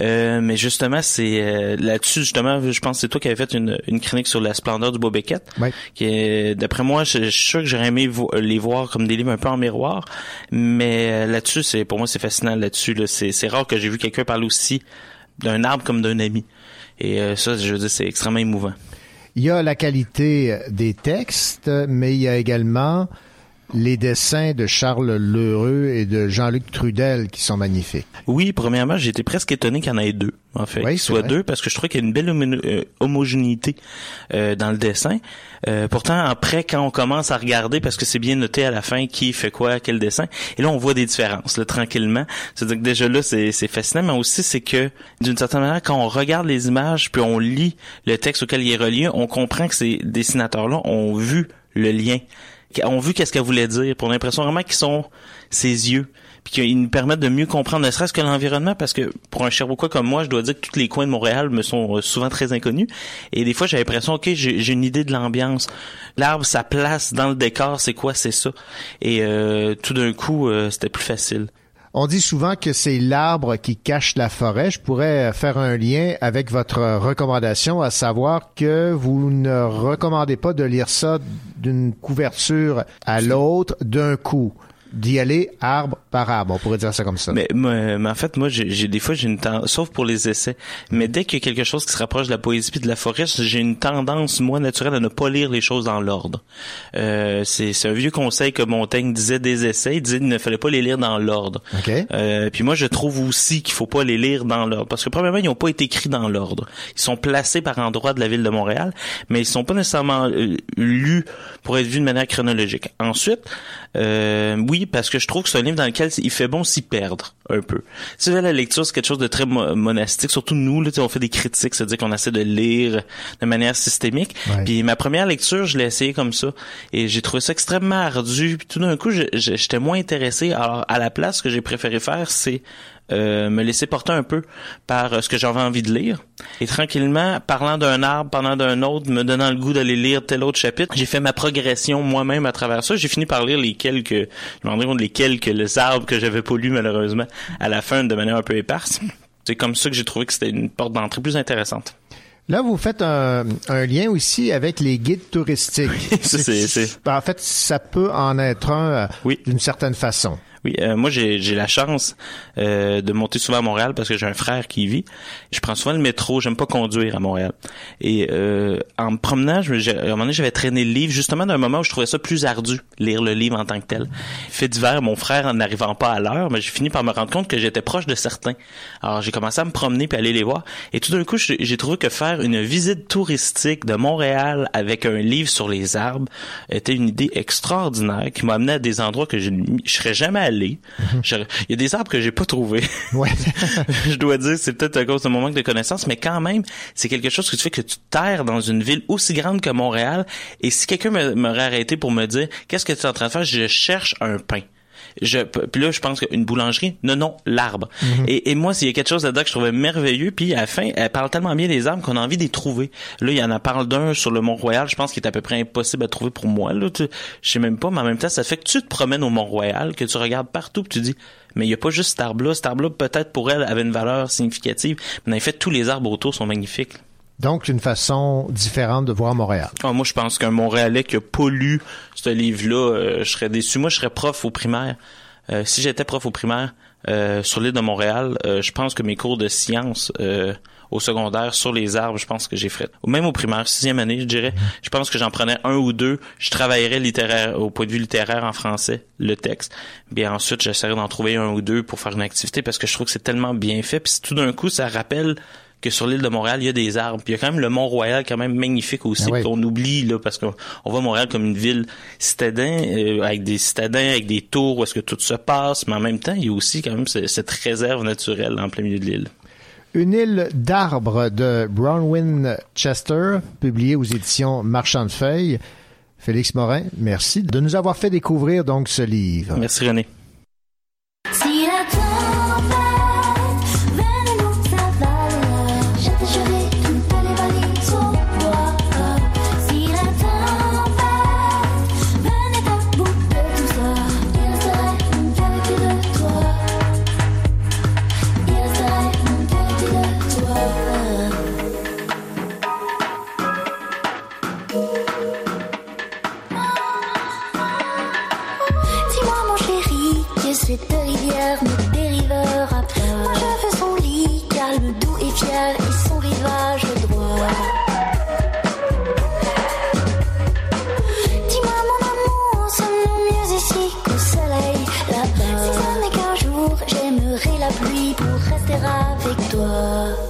[SPEAKER 3] Euh, mais justement, c'est euh, là-dessus, justement, je pense que c'est toi qui avais fait une, une chronique sur la splendeur du bois Beckett.
[SPEAKER 2] Oui.
[SPEAKER 3] Qui est, d'après moi, je, je suis sûr que j'aurais aimé vo- les voir comme des livres un peu en miroir. Mais là-dessus, c'est pour moi, c'est fascinant là-dessus. Là. C'est, c'est rare que j'ai vu quelqu'un parler aussi d'un arbre comme d'un ami. Et euh, ça, je veux dire, c'est extrêmement émouvant.
[SPEAKER 2] Il y a la qualité des textes, mais il y a également les dessins de Charles Lheureux et de Jean-Luc Trudel qui sont magnifiques.
[SPEAKER 3] Oui, premièrement, été presque étonné qu'il y en ait deux, en fait.
[SPEAKER 2] Oui,
[SPEAKER 3] soit
[SPEAKER 2] vrai.
[SPEAKER 3] deux, parce que je trouvais qu'il y a une belle homo- euh, homogénéité euh, dans le dessin. Euh, pourtant, après, quand on commence à regarder, parce que c'est bien noté à la fin qui fait quoi, quel dessin, et là, on voit des différences, là, tranquillement. C'est-à-dire que déjà là, c'est c'est fascinant, mais aussi, c'est que, d'une certaine manière, quand on regarde les images, puis on lit le texte auquel il est relié, on comprend que ces dessinateurs-là ont vu le lien ont vu qu'est-ce qu'elle voulait dire, pour l'impression vraiment qu'ils sont ses yeux, puis qu'ils nous permettent de mieux comprendre, ne serait-ce que l'environnement, parce que pour un Sherbrookeois comme moi, je dois dire que tous les coins de Montréal me sont euh, souvent très inconnus, et des fois j'ai l'impression, ok, j'ai une idée de l'ambiance, l'arbre, sa place dans le décor, c'est quoi, c'est ça, et euh, tout d'un coup, euh, c'était plus facile.
[SPEAKER 2] On dit souvent que c'est l'arbre qui cache la forêt. Je pourrais faire un lien avec votre recommandation, à savoir que vous ne recommandez pas de lire ça d'une couverture à l'autre d'un coup. D'y aller arbre par arbre. On pourrait dire ça comme ça.
[SPEAKER 3] Mais, mais, mais en fait, moi, j'ai des fois, j'ai une tendance, sauf pour les essais, mais dès qu'il y a quelque chose qui se rapproche de la poésie puis de la forêt, j'ai une tendance, moi, naturelle, à ne pas lire les choses dans l'ordre. Euh, c'est c'est un vieux conseil que Montaigne disait des essais. Il disait qu'il ne fallait pas les lire dans l'ordre.
[SPEAKER 2] OK.
[SPEAKER 3] Euh, puis moi, je trouve aussi qu'il faut pas les lire dans l'ordre. Parce que, premièrement, ils n'ont pas été écrits dans l'ordre. Ils sont placés par endroits de la ville de Montréal, mais ils sont pas nécessairement euh, lus pour être vus de manière chronologique. Ensuite, euh, parce que je trouve que c'est un livre dans lequel il fait bon s'y perdre un peu. Si la lecture, c'est quelque chose de très mo- monastique, surtout nous, là, tu sais, on fait des critiques, c'est-à-dire qu'on essaie de lire de manière systémique.
[SPEAKER 2] Ouais.
[SPEAKER 3] Puis ma première lecture, je l'ai essayé comme ça, et j'ai trouvé ça extrêmement ardu. Puis tout d'un coup, j'étais moins intéressé. Alors, à la place, ce que j'ai préféré faire, c'est euh, me laisser porter un peu par euh, ce que j'avais envie de lire. Et tranquillement, parlant d'un arbre, parlant d'un autre, me donnant le goût d'aller lire tel autre chapitre, j'ai fait ma progression moi-même à travers ça. J'ai fini par lire les quelques, je me rendais compte les quelques les arbres que j'avais pas lus malheureusement à la fin de manière un peu éparse. C'est comme ça que j'ai trouvé que c'était une porte d'entrée plus intéressante.
[SPEAKER 2] Là, vous faites un, un lien aussi avec les guides touristiques.
[SPEAKER 3] Ça, c'est- c'est-
[SPEAKER 2] En fait, ça peut en être un euh,
[SPEAKER 3] Oui.
[SPEAKER 2] d'une certaine façon.
[SPEAKER 3] Oui, euh, moi j'ai j'ai la chance euh, de monter souvent à Montréal parce que j'ai un frère qui y vit. Je prends souvent le métro, j'aime pas conduire à Montréal. Et euh, en me promenant, je, à un moment donné, j'avais traîné le livre justement d'un moment où je trouvais ça plus ardu, lire le livre en tant que tel. Fait d'hiver, mon frère n'arrivant pas à l'heure, mais j'ai fini par me rendre compte que j'étais proche de certains. Alors j'ai commencé à me promener puis aller les voir. Et tout d'un coup, j'ai trouvé que faire une visite touristique de Montréal avec un livre sur les arbres était une idée extraordinaire qui m'a amené à des endroits que je ne serais jamais allé. J'aurais- Il y a des arbres que j'ai pas trouvés.
[SPEAKER 2] Ouais.
[SPEAKER 3] je dois dire, c'est peut-être à cause de mon manque de connaissances, mais quand même, c'est quelque chose que tu fais que tu terres dans une ville aussi grande que Montréal. Et si quelqu'un me- m'aurait arrêté pour me dire, qu'est-ce que tu es en train de faire? Je cherche un pain. Je, puis là, je pense qu'une boulangerie, non, non, l'arbre. et, et moi, s'il y a quelque chose là-dedans que je trouvais merveilleux, puis à la fin, elle parle tellement bien des arbres qu'on a envie d'y trouver. Là, il y en a parle d'un sur le Mont-Royal, je pense qu'il est à peu près impossible à trouver pour moi. Là, Tu- je sais même pas, mais en même temps, ça fait que tu te promènes au Mont-Royal, que tu regardes partout, puis tu dis, mais il y a pas juste cet arbre-là. Cet arbre-là, peut-être pour elle, avait une valeur significative, mais en effet, tous les arbres autour sont magnifiques.
[SPEAKER 2] Donc, une façon différente de voir Montréal.
[SPEAKER 3] Ah, moi, je pense qu'un Montréalais qui a pas lu ce livre-là, euh, je serais déçu. Moi, je serais prof au primaire. Euh, si j'étais prof au primaire, euh, sur l'île de Montréal, euh, je pense que mes cours de sciences euh, au secondaire sur les arbres, je pense que j'ai fait. Ou même au primaire, sixième année, je dirais. Je pense que j'en prenais un ou deux. Je travaillerais littéraire au point de vue littéraire en français, le texte. Bien ensuite, j'essaierais d'en trouver un ou deux pour faire une activité parce que je trouve que c'est tellement bien fait. Puis tout d'un coup, ça rappelle que sur l'île de Montréal, il y a des arbres. Puis il y a quand même le Mont-Royal, quand même magnifique aussi,
[SPEAKER 2] Ah oui.
[SPEAKER 3] qu'on oublie, là, parce qu'on on voit Montréal comme une ville citadin, euh, avec des citadins, avec des tours où est-ce que tout se passe, mais en même temps, il y a aussi quand même ce- cette réserve naturelle en plein milieu de l'île.
[SPEAKER 2] Une île d'arbres de Brownwin Chester, publiée aux éditions Marchand de Feuilles. Félix Morin, merci de nous avoir fait découvrir donc ce livre.
[SPEAKER 3] Merci René.
[SPEAKER 6] Avec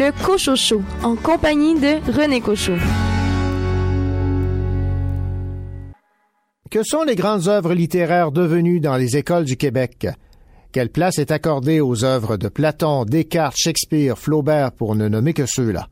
[SPEAKER 1] le Cochot Show en compagnie de René Cochot.
[SPEAKER 2] Que sont les grandes œuvres littéraires devenues dans les écoles du Québec? Quelle place est accordée aux œuvres de Platon, Descartes, Shakespeare, Flaubert, pour ne nommer que ceux-là?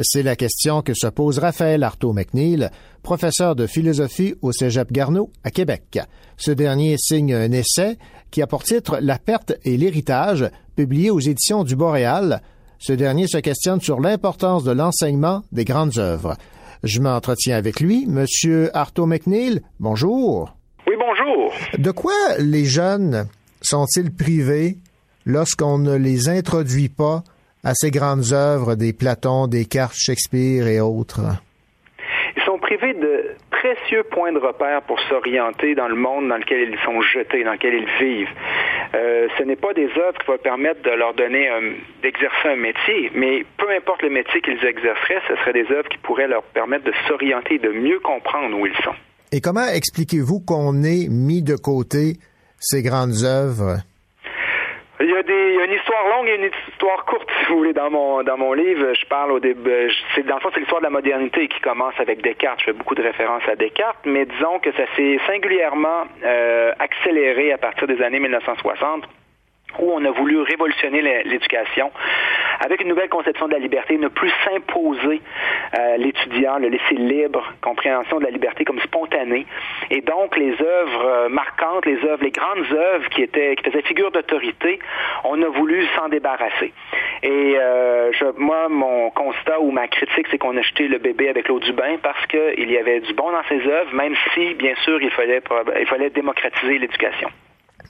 [SPEAKER 2] C'est la question que se pose Raphaël Artaud-McNeil, professeur de philosophie au Cégep Garneau à Québec. Ce dernier signe un essai qui a pour titre La perte et l'héritage, publié aux éditions du Boréal. Ce dernier se questionne sur l'importance de l'enseignement des grandes œuvres. Je m'entretiens avec lui. Monsieur Artaud-McNeil, bonjour.
[SPEAKER 10] Oui, bonjour.
[SPEAKER 2] De quoi les jeunes sont-ils privés lorsqu'on ne les introduit pas à ces grandes œuvres des Platon, Descartes, Shakespeare et autres?
[SPEAKER 10] Ils sont privés de précieux points de repère pour s'orienter dans le monde dans lequel ils sont jetés, dans lequel ils vivent. Euh, ce n'est pas des œuvres qui vont permettre de leur donner d'exercer un métier, mais peu importe le métier qu'ils exerceraient, ce seraient des œuvres qui pourraient leur permettre de s'orienter de mieux comprendre où ils sont.
[SPEAKER 2] Et comment expliquez-vous qu'on ait mis de côté ces grandes œuvres?
[SPEAKER 10] Il y a des il y a une histoire longue et une histoire courte, si vous voulez, dans mon dans mon livre. Je parle au début. euh, C'est dans le fond, c'est l'histoire de la modernité qui commence avec Descartes. Je fais beaucoup de références à Descartes, mais disons que ça s'est singulièrement euh, accéléré à partir des années 1960 où on a voulu révolutionner l'é- l'éducation avec une nouvelle conception de la liberté, ne plus s'imposer euh, l'étudiant, le laisser libre, compréhension de la liberté comme spontanée. Et donc, les œuvres euh, marquantes, les œuvres, les grandes œuvres qui étaient, qui faisaient figure d'autorité, on a voulu s'en débarrasser. Et euh, je, moi, mon constat ou ma critique, c'est qu'on a jeté le bébé avec l'eau du bain parce qu'il y avait du bon dans ces œuvres, même si, bien sûr, il fallait, il fallait démocratiser l'éducation.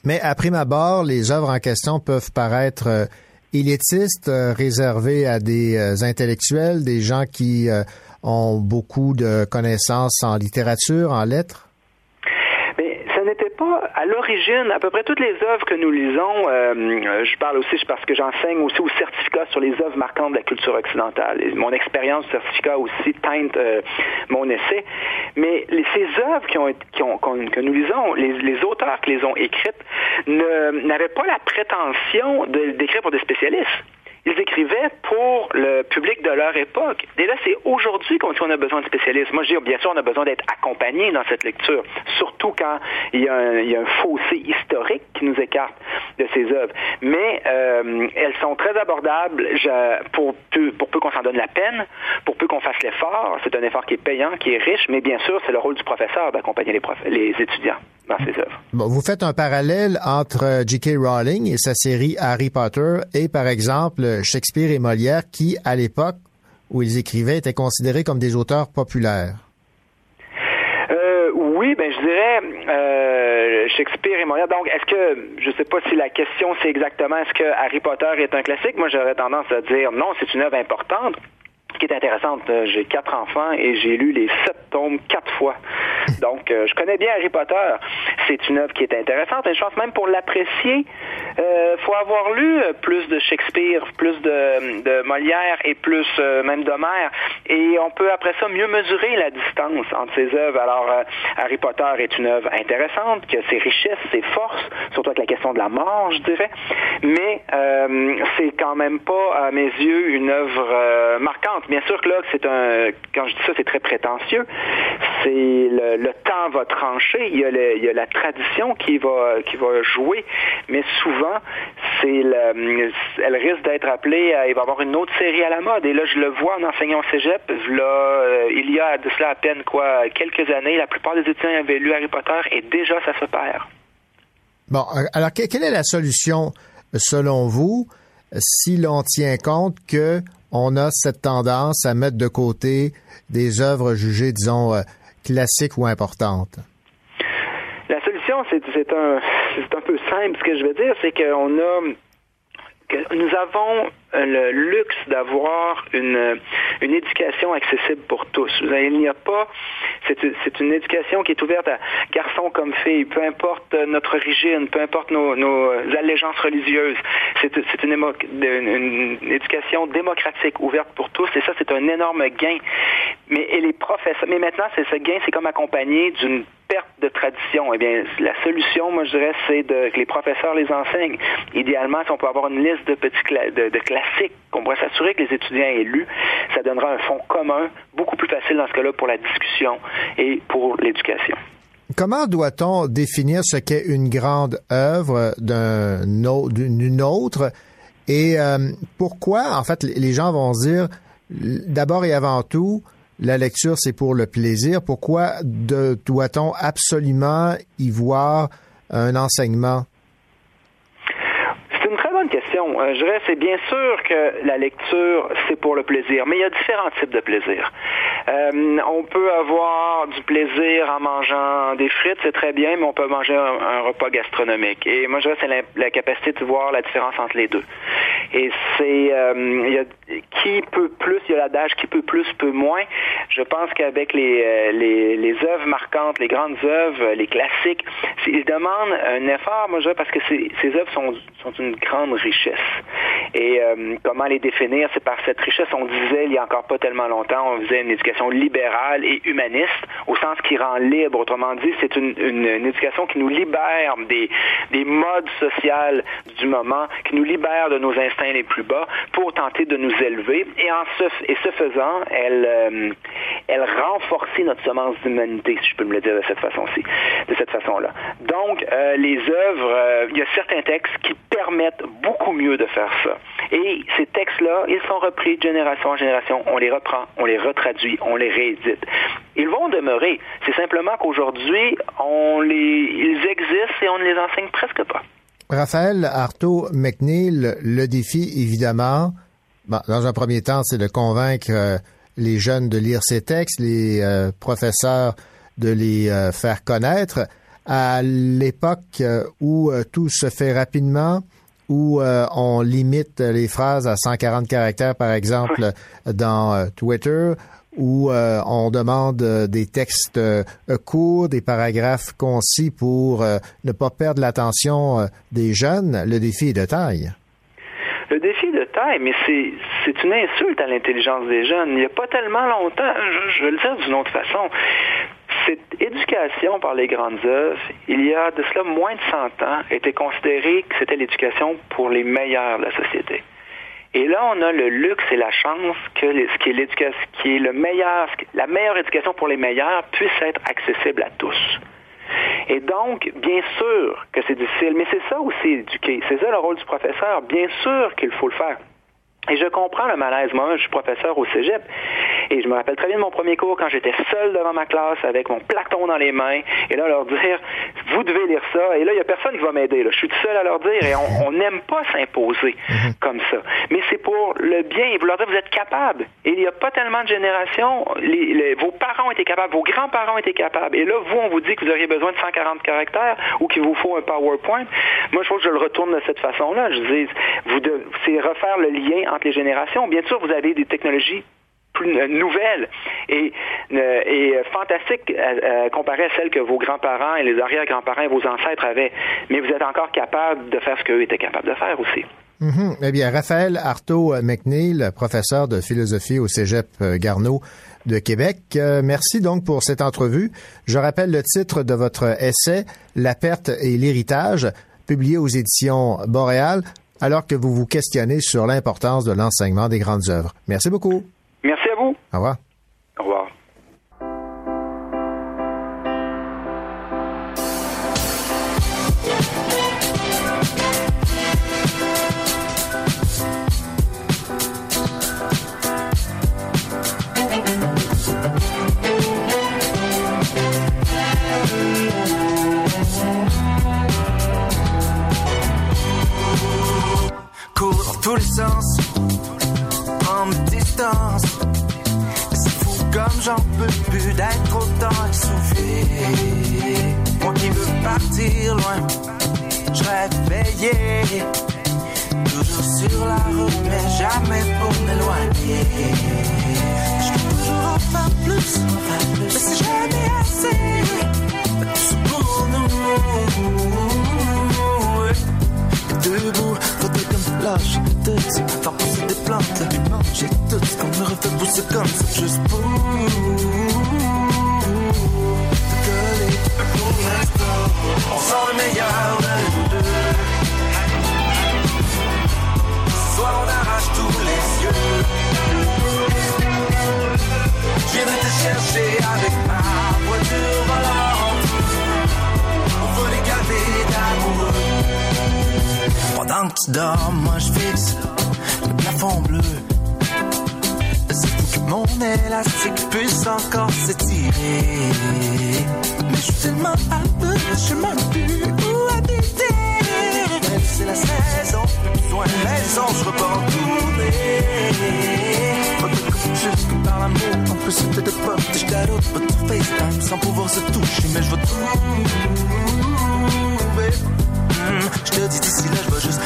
[SPEAKER 2] Mais à prime abord, les œuvres en question peuvent paraître euh, élitistes, euh, réservées à des euh, intellectuels, des gens qui ont beaucoup de connaissances en littérature, en lettres.
[SPEAKER 10] Mais ça n'était pas à l'origine, à peu près toutes les œuvres que nous lisons, euh, je parle aussi parce que j'enseigne aussi au certificat sur les œuvres marquantes de la culture occidentale. Mon expérience du certificat aussi teinte euh, mon essai. Mais ces œuvres que nous lisons, les, les auteurs qui les ont écrites, n'avaient pas la prétention d'écrire pour des spécialistes. Ils écrivaient pour le public de leur époque. Et là, c'est aujourd'hui qu'on dit qu'on a besoin de spécialistes. Moi, je dis, bien sûr, on a besoin d'être accompagné dans cette lecture, surtout quand il y, a un, il y a un fossé historique qui nous écarte de ces œuvres. Mais euh, elles sont très abordables je- pour peu, pour peu qu'on s'en donne la peine, pour peu qu'on fasse l'effort. C'est un effort qui est payant, qui est riche, mais bien sûr, c'est le rôle du professeur d'accompagner les, prof- les étudiants dans ces œuvres.
[SPEAKER 2] Bon, vous faites un parallèle entre euh, J.K. Rowling et sa série Harry Potter et, par exemple, Shakespeare et Molière, qui, à l'époque où ils écrivaient, étaient considérés comme des auteurs populaires.
[SPEAKER 10] Euh, oui, ben je dirais euh, Shakespeare et Molière. Donc, est-ce que je sais pas si la question c'est exactement est-ce que Harry Potter est un classique? Moi, j'aurais tendance à dire non, c'est une œuvre importante. Qui est intéressante, euh, j'ai quatre enfants et j'ai lu les sept tomes quatre fois. Donc, euh, je connais bien Harry Potter. C'est une œuvre qui est intéressante. Et je pense même pour l'apprécier, euh, faut avoir lu euh, plus de Shakespeare, plus de, de Molière et plus euh, même d'Homère. Et on peut après ça mieux mesurer la distance entre ces œuvres. Alors, Harry Potter est une œuvre intéressante, que ses richesses, ses forces, surtout avec la question de la mort, je dirais. Mais c'est quand même pas, à mes yeux, une œuvre marquante. Bien sûr que là, c'est un, quand je dis ça, c'est très prétentieux. C'est le, temps va trancher. Il y a, la tradition qui va, qui va jouer, mais souvent, c'est le, elle risque d'être appelée. à- il va y avoir une autre série à la mode. Et là, je le vois en enseignant au cégep. Là, euh, il y a de cela à peine quoi, quelques années, la plupart des étudiants avaient lu Harry Potter et déjà, ça se perd.
[SPEAKER 2] Bon, euh, alors que- quelle est la solution selon vous si l'on tient compte que on a cette tendance à mettre de côté des œuvres jugées, disons, euh, classiques ou importantes?
[SPEAKER 10] La solution, c'est un, un peu simple. Ce que je veux dire, c'est qu'on a nous avons euh, le luxe d'avoir une, une éducation accessible pour tous. Il n'y a pas, c'est une éducation qui est ouverte à garçons comme filles, peu importe euh, notre origine, peu importe nos, nos allégeances religieuses. C'est une éducation démocratique, ouverte pour tous, et ça, c'est un énorme gain. Mais et les professeurs, mais maintenant, c'est ce gain, c'est comme accompagné d'une perte de tradition. Eh bien, la solution, moi, je dirais, c'est que les professeurs les enseignent. Idéalement, si on peut avoir une liste de petits de, classiques qu'on pourrait s'assurer que les étudiants aient lu, ça donnera un fond commun, beaucoup plus facile dans ce cas-là pour la discussion et pour l'éducation.
[SPEAKER 2] Comment doit-on définir ce qu'est une grande œuvre d'une autre? Et euh, pourquoi, en fait, les gens vont dire, d'abord et avant tout, la lecture, c'est pour le plaisir. Pourquoi doit-on absolument y voir un enseignement?
[SPEAKER 10] C'est une très bonne je dirais, c'est bien sûr que la lecture, c'est pour le plaisir, mais il y a différents types de plaisir. Euh, on peut avoir du plaisir en mangeant des frites, c'est très bien, mais on peut manger un, repas gastronomique. Et moi, je dirais, c'est la, capacité de voir la différence entre les deux. Et c'est, euh, y a, qui peut plus, il y a l'adage qui peut plus, peut moins. Je pense qu'avec les, euh, les, les œuvres marquantes, les grandes œuvres, les classiques, ils demandent un effort, moi, je dirais, parce que ces, ces œuvres sont, sont une grande richesse. Et euh, comment les définir? C'est par cette richesse. On disait il y a encore pas tellement longtemps, on faisait une éducation libérale et humaniste, au sens qui rend libre. Autrement dit, c'est une, éducation qui nous libère des, des modes sociaux du moment, qui nous libère de nos instincts les plus bas pour tenter de nous élever. Et en ce, faisant, elle, euh, renforçait notre semence d'humanité, si je peux me le dire de cette façon-ci, de cette façon-là. Donc, euh, les œuvres, euh, il y a certains textes qui permettent beaucoup mieux de faire ça. Et ces textes-là, ils sont repris de génération en génération. On les reprend, on les retraduit, on les réédite. Ils vont demeurer. C'est simplement qu'aujourd'hui, on les, ils existent et on ne les enseigne presque pas.
[SPEAKER 2] Raphaël Artaud McNeil, le défi, évidemment, dans un premier temps, c'est de convaincre euh, les jeunes de lire ces textes, les euh, professeurs de les euh, faire connaître. À l'époque où tout se fait rapidement, où euh, on limite les phrases à 140 caractères, par exemple, dans euh, Twitter, où euh, on demande des textes courts, des paragraphes concis pour ne pas perdre l'attention des jeunes, le défi est de taille.
[SPEAKER 10] Le défi de taille, mais c'est, c'est une insulte à l'intelligence des jeunes. Il n'y a pas tellement longtemps, je, je vais le dire d'une autre façon, cette éducation par les grandes œuvres, il y a de cela moins de 100 ans, était considérée que c'était l'éducation pour les meilleurs de la société. Et là, on a le luxe et la chance que ce qui est l'éducation, qui est le meilleur, la meilleure éducation pour les meilleurs puisse être accessible à tous. Et donc, bien sûr que c'est difficile, mais c'est ça aussi éduquer. C'est ça le rôle du professeur. Bien sûr qu'il faut le faire. Et je comprends le malaise. Moi, je suis professeur au cégep. Et je me rappelle très bien de mon premier cours quand j'étais seul devant ma classe avec mon platon dans les mains. Et là, leur dire, vous devez lire ça. Et là, il n'y a personne qui va m'aider. Je suis tout seul à leur dire. Et on- n'aime pas s'imposer comme ça. Mais c'est pour le bien. Et vous leur dire, vous êtes capables. Et il n'y a pas tellement de générations. Les- les- vos parents étaient capables. Vos grands-parents étaient capables. Et là, vous, on vous dit que vous auriez besoin de 140 caractères ou qu'il vous faut un PowerPoint. Moi, je trouve que je le retourne de cette façon-là. Je dis, vous c'est refaire le lien entre les générations. Bien sûr, vous avez des technologies plus nouvelles et, euh, euh, fantastiques euh, comparées à celles que vos grands-parents et les arrière-grands-parents et vos ancêtres avaient. Mais vous êtes encore capable de faire ce qu'eux étaient capables de faire aussi.
[SPEAKER 2] Mhm. Eh bien, Raphaël Artaud McNeil, professeur de philosophie au Cégep Garneau de Québec. Merci donc pour cette entrevue. Je rappelle le titre de votre essai, La perte et l'héritage, publié aux éditions Boréal, alors que vous vous questionnez sur l'importance de l'enseignement des grandes œuvres. Merci beaucoup.
[SPEAKER 10] Merci à vous.
[SPEAKER 2] Au revoir.
[SPEAKER 7] J'en peux plus d'être autant essoufflé. Moi qui veux partir loin, je rêve veillé. Toujours sur la route, mais jamais pour m'éloigner. Je veux toujours en faire plus, mais c'est jamais assez. Tout pour nous. Debout, faudrait comme lâche tout, faire pousser des plantes, manger tout ce qu'on me refait pousser comme ça, juste pour te coller. Pour l'instant, on sent le meilleur de nous deux. Ce soir, on arrache tous les yeux. Je viendrai te chercher avec ma voiture volante. On va les garder d'amoureux. Pendant que tu dors, moi je fixe le plafond bleu. C'est que mon élastique puisse encore s'étirer. Mais je suis tellement à peu, je même plus où habiter. Même c'est la saison, plus besoin de raison, je repars en tournée. Juste que par l'amour, en plus c'était de pop. Je t'adore, pas de FaceTime sans pouvoir se toucher, mais je vais trouver. Hmm, Je te dis d'ici là, je vais juste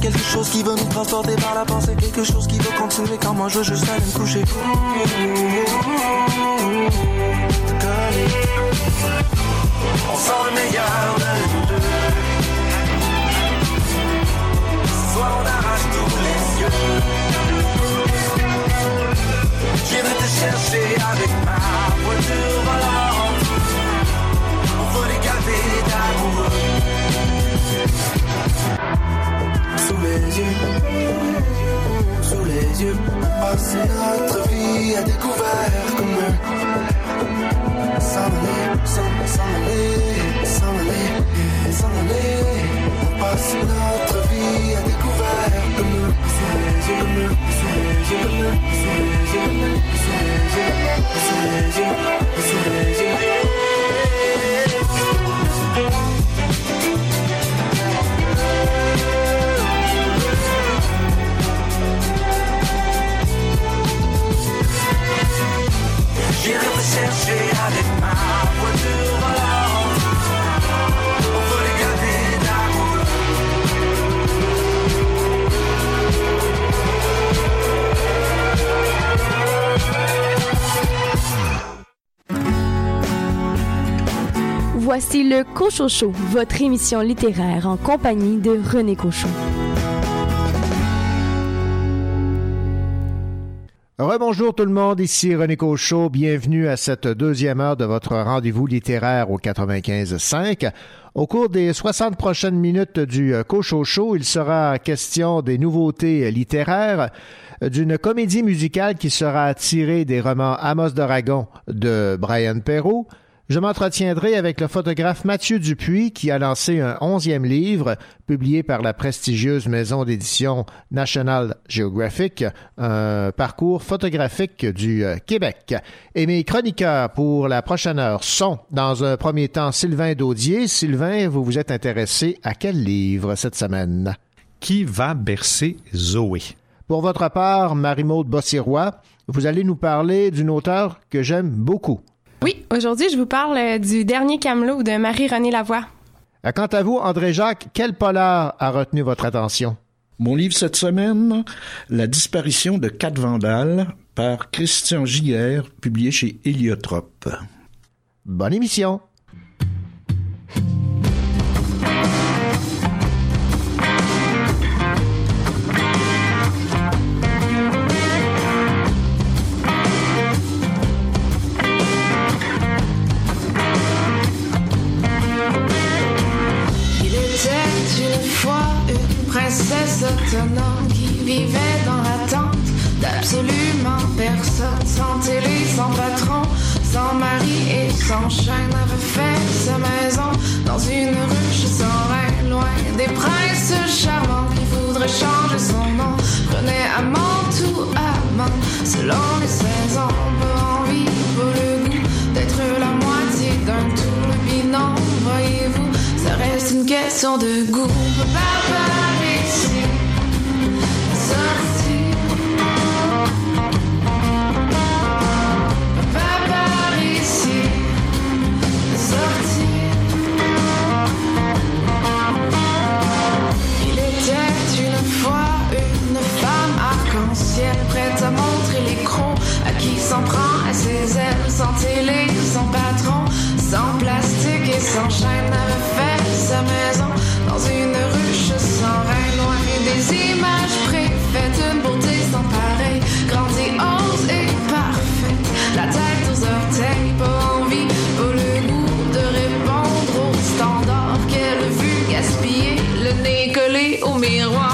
[SPEAKER 7] quelque chose qui veut nous transporter par la pensée. Quelque chose qui veut continuer quand moi je veux juste aller me coucher. On sent le meilleur de nous deux. Ce soir on arrache tous les yeux. J'irai te chercher avec ma voiture. On veut les. Sous les yeux, sous les yeux, passer notre vie à découvert comme aller, s'en aller, s'en aller, s'en notre vie à découvert comme. Sous les yeux, comme les yeux, comme les yeux, sous les yeux, sous les yeux, sous les yeux. Ma.
[SPEAKER 1] Voici le Cochocho, votre émission littéraire en compagnie de René Cochon.
[SPEAKER 2] Rebonjour tout le monde, ici René Cochot. Bienvenue à cette deuxième heure de votre rendez-vous littéraire au 95.5. Au cours des 60 prochaines minutes du euh, Cochot Show, il sera question des nouveautés littéraires, euh, d'une comédie musicale qui sera tirée des romans Amos d'Aragon de Brian Perrault, je m'entretiendrai avec le photographe Mathieu Dupuis qui a lancé un onzième livre publié par la prestigieuse maison d'édition National Geographic, un parcours photographique du euh, Québec. Et mes chroniqueurs pour la prochaine heure sont, dans un premier temps, Sylvain Daudier. Sylvain, vous vous êtes intéressé à quel livre cette semaine?
[SPEAKER 11] Qui va bercer Zoé?
[SPEAKER 2] Pour votre part, Marie-Maude Bossirois, vous allez nous parler d'une auteure que j'aime beaucoup.
[SPEAKER 12] Oui, aujourd'hui, je vous parle euh, du dernier Camelot de Marie-Renée Lavoie.
[SPEAKER 2] Euh, Quant à vous, André-Jacques, quel polar a retenu votre attention?
[SPEAKER 11] Mon livre cette semaine, La disparition de Cat Vandal par Christian Giguère, publié chez Héliotrope.
[SPEAKER 2] Bonne émission!
[SPEAKER 13] Princesse autonome qui vivait dans l'attente d'absolument personne, sans télé, sans patron, sans mari et sans chaîne, avait fait sa maison dans une ruche sans rein, loin des princes charmants qui voudraient changer son nom, prenait amant ou amant, selon les saisons, pas envie, pas le goût d'être la moitié d'un reste une question de goût. Pas par ici, sortir. Pas par ici, sortir. Il était une fois une femme arc-en-ciel prête à montrer crocs à qui s'en prend à ses ailes, sans télé, sans patron, sans plastique et sans chaîne, avait fait dans une ruche sans rein, loin des images préfaites, une beauté sans pareil, grandiose et parfaite, la tête aux orteils, pas envie, pas le goût de répondre aux standards qu'elle a vu gaspiller, le nez collé au miroir,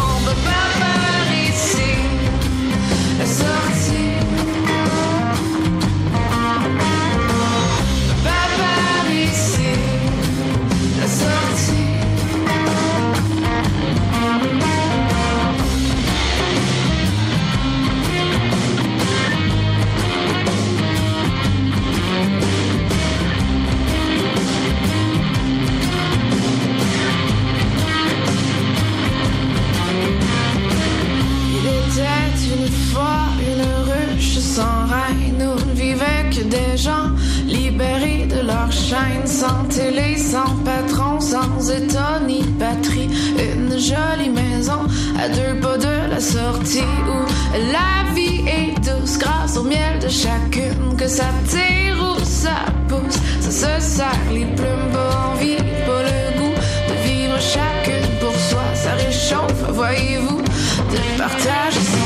[SPEAKER 13] sans reine où ne vivaient que des gens libérés de leur chaîne, sans télé, sans patron, sans état ni patrie. Une jolie maison à deux pas de la sortie où la vie est douce grâce au miel de chacune. Que ça tire ou ça pousse, ça se serre les plumes, pas envie, pas le goût de vivre chacune pour soi. Ça réchauffe, voyez-vous, de partager son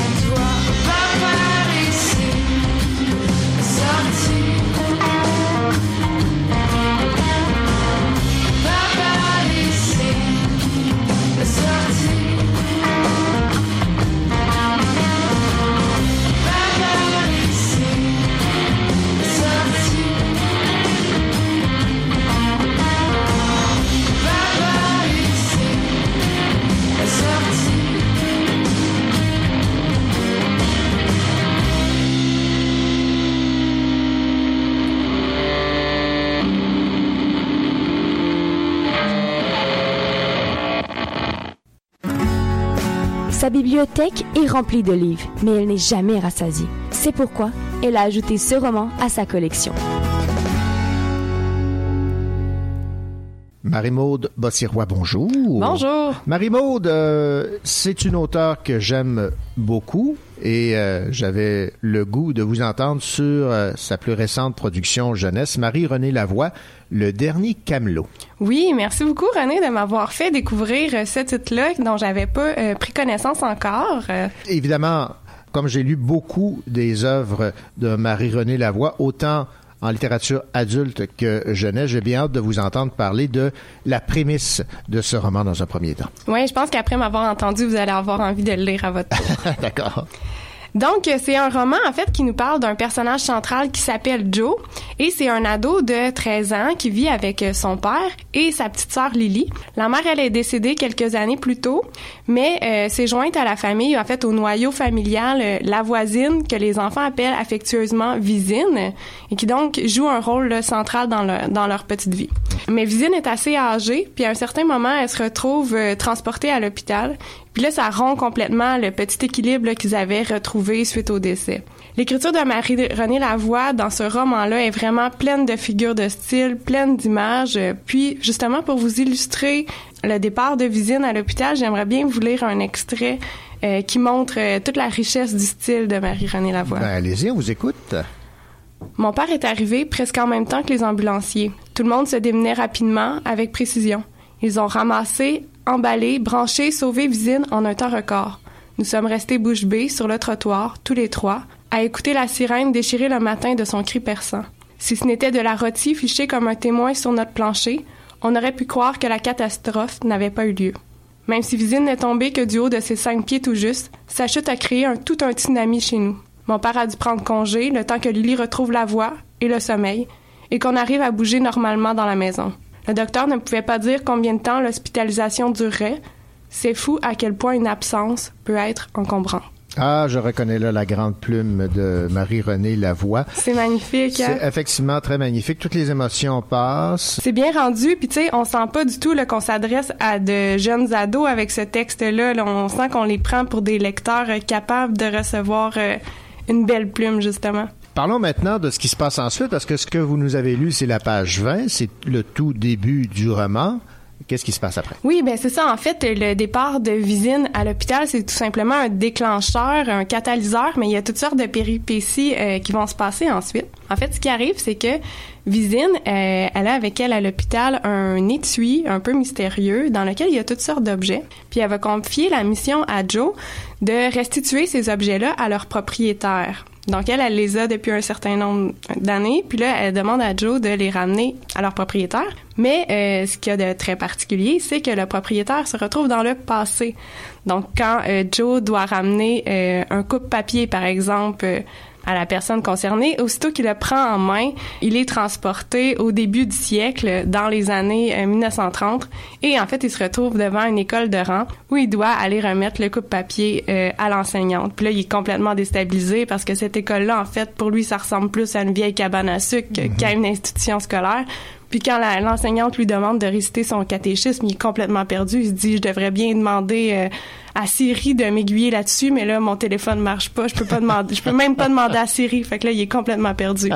[SPEAKER 1] Sa bibliothèque est remplie de livres, mais elle n'est jamais rassasiée. C'est pourquoi elle a ajouté ce roman à sa collection.
[SPEAKER 2] Marie-Maude Bossirois, bonjour.
[SPEAKER 12] Bonjour.
[SPEAKER 2] Marie-Maude, euh, c'est une auteure que j'aime beaucoup et euh, j'avais le goût de vous entendre sur euh, sa plus récente production jeunesse, Marie-Renée Lavoie, Le Dernier Camelot.
[SPEAKER 12] Oui, merci beaucoup René de m'avoir fait découvrir euh, ce titre-là dont j'avais pas euh, pris connaissance encore.
[SPEAKER 2] Évidemment, comme j'ai lu beaucoup des œuvres de Marie-Renée Lavoie, autant en littérature adulte que jeunesse, j'ai bien hâte de vous entendre parler de la prémisse de ce roman dans un premier temps.
[SPEAKER 12] Oui, je pense qu'après m'avoir entendu, vous allez avoir envie de le lire à votre tour.
[SPEAKER 2] D'accord.
[SPEAKER 12] Donc, c'est un roman, en fait, qui nous parle d'un personnage central qui s'appelle Joe. Et c'est un ado de 13 ans qui vit avec son père et sa petite sœur Lily. La mère, elle est décédée quelques années plus tôt, mais euh, s'est jointe à la famille, en fait, au noyau familial, euh, la voisine, que les enfants appellent affectueusement Visine, et qui donc joue un rôle là, central dans leur petite vie. Mais Visine est assez âgée, puis à un certain moment, elle se retrouve euh, transportée à l'hôpital. Puis là, ça rompt complètement le petit équilibre qu'ils avaient retrouvé suite au décès. L'écriture de Marie-Renée Lavoie dans ce roman-là est vraiment pleine de figures de style, pleine d'images. Puis, justement, pour vous illustrer le départ de Visine à l'hôpital, j'aimerais bien vous lire un extrait euh, qui montre euh, toute la richesse du style de Marie-Renée Lavoie.
[SPEAKER 2] Ben, allez-y, on vous écoute.
[SPEAKER 12] Mon père est arrivé presque en même temps que les ambulanciers. Tout le monde se démenait rapidement, avec précision. Ils ont ramassé, emballé, branché, sauvé Visine en un temps record. Nous sommes restés bouche bée sur le trottoir, tous les trois, à écouter la sirène déchirer le matin de son cri perçant. Si ce n'était de la rôtie fichée comme un témoin sur notre plancher, on aurait pu croire que la catastrophe n'avait pas eu lieu. Même si Visine n'est tombée que du haut de ses cinq pieds tout juste, sa chute a créé un, tout un tsunami chez nous. Mon père a dû prendre congé le temps que Lily retrouve la voix et le sommeil, et qu'on arrive à bouger normalement dans la maison. Le docteur ne pouvait pas dire combien de temps l'hospitalisation durerait. C'est fou à quel point une absence peut être encombrante.
[SPEAKER 2] Ah, je reconnais là la grande plume de Marie-Renée Lavoie.
[SPEAKER 12] C'est magnifique. hein?
[SPEAKER 2] C'est effectivement très magnifique. Toutes les émotions passent.
[SPEAKER 12] C'est bien rendu, puis tu sais, on sent pas du tout qu'on s'adresse à de jeunes ados avec ce texte-là. Là. On sent qu'on les prend pour des lecteurs euh, capables de recevoir euh, une belle plume, justement.
[SPEAKER 2] Parlons maintenant de ce qui se passe ensuite, parce que ce que vous nous avez lu, c'est la page 20, c'est le tout début du roman. Qu'est-ce qui se passe après?
[SPEAKER 12] Oui, ben c'est ça. En fait, le départ de Visine à l'hôpital, c'est tout simplement un déclencheur, un catalyseur, mais il y a toutes sortes de péripéties euh, qui vont se passer ensuite. En fait, ce qui arrive, c'est que Visine, euh, elle a avec elle à l'hôpital un étui un peu mystérieux dans lequel il y a toutes sortes d'objets. Puis elle va confier la mission à Joe de restituer ces objets-là à leur propriétaire. Donc elle, elle les a depuis un certain nombre d'années, puis là, elle demande à Joe de les ramener à leur propriétaire. Mais euh, ce qu'il y a de très particulier, c'est que le propriétaire se retrouve dans le passé. Donc quand euh, Joe doit ramener euh, un coupe-papier, par exemple, euh, à la personne concernée, aussitôt qu'il le prend en main, il est transporté au début du siècle, dans les années euh, 1930, et en fait, il se retrouve devant une école de rang où il doit aller remettre le coupe-papier euh, à l'enseignante. Puis là, il est complètement déstabilisé parce que cette école-là, en fait, pour lui, ça ressemble plus à une vieille cabane à sucre qu'à une institution scolaire. Puis quand l'enseignante lui demande de réciter son catéchisme, il est complètement perdu. Il se dit, je devrais bien demander euh, à Siri de m'aiguiller là-dessus, mais là, mon téléphone marche pas. Je peux pas demander, je peux même pas demander à Siri. Fait que là, il est complètement perdu.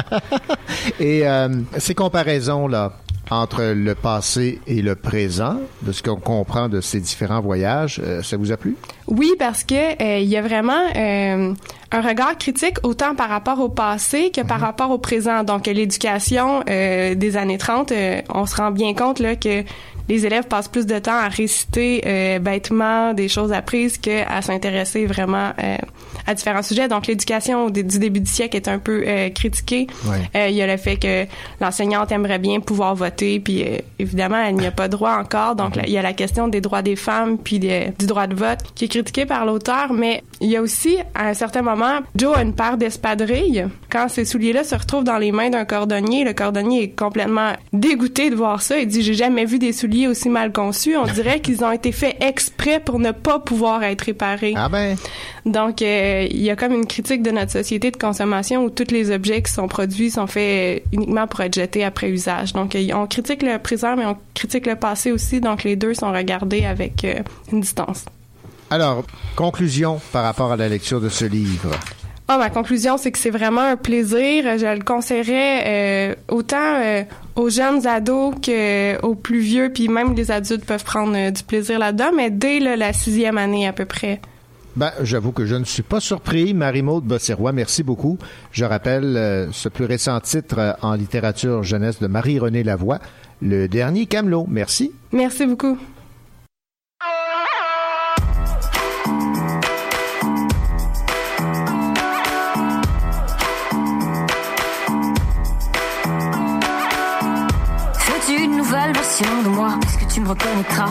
[SPEAKER 2] Et euh, ces comparaisons-là entre le passé et le présent, de ce qu'on comprend de ces différents voyages, euh, ça vous a plu?
[SPEAKER 12] Oui, parce que euh, il y a vraiment euh, un regard critique autant par rapport au passé que par rapport au présent. Donc l'éducation euh, des années 30, euh, on se rend bien compte là que les élèves passent plus de temps à réciter euh, bêtement des choses apprises qu'à s'intéresser vraiment euh, à différents sujets. Donc l'éducation du début du siècle est un peu euh, critiquée. Euh, il y a le fait que l'enseignante aimerait bien pouvoir voter, puis euh, évidemment, elle n'y a pas droit encore. Donc, là, il y a la question des droits des femmes, puis du droit de vote, qui est critiquée par l'auteur. Mais il y a aussi, à un certain moment, Joe a une paire d'espadrilles. Quand ces souliers-là se retrouvent dans les mains d'un cordonnier, le cordonnier est complètement dégoûté de voir ça. Il dit, j'ai jamais vu des souliers aussi mal conçus. On dirait qu'ils ont été faits exprès pour ne pas pouvoir être réparés.
[SPEAKER 2] Ah ben,
[SPEAKER 12] Donc, euh, il y a comme une critique de notre société de consommation où tous les objets qui sont produits sont faits euh, uniquement pour être jetés après usage. Donc, euh, on critique le présent, mais on critique le passé aussi. Donc, les deux sont regardés avec euh, une distance.
[SPEAKER 2] Alors, conclusion par rapport à la lecture de ce livre.
[SPEAKER 12] Ah, ma conclusion, c'est que c'est vraiment un plaisir. Je le conseillerais euh, autant euh, aux jeunes ados qu'aux plus vieux, puis même les adultes peuvent prendre euh, du plaisir là-dedans, mais dès là, la sixième année à peu près.
[SPEAKER 2] Ben, j'avoue que je ne suis pas surpris. Marie-Maude Bossirois, merci beaucoup. Je rappelle euh, ce plus récent titre euh, en littérature jeunesse de Marie-Renée Lavoie, le dernier Camelot. Merci.
[SPEAKER 12] Merci beaucoup.
[SPEAKER 14] Veux-tu une nouvelle version de moi? Est-ce que tu me reconnaîtras?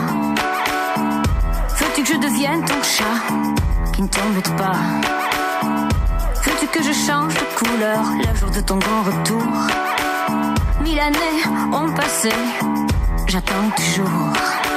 [SPEAKER 14] Veux-tu que je devienne ton chat? Qui ne t'embête pas Veux-tu que je change de couleur le jour de ton grand retour? Mille années ont passé, j'attends toujours.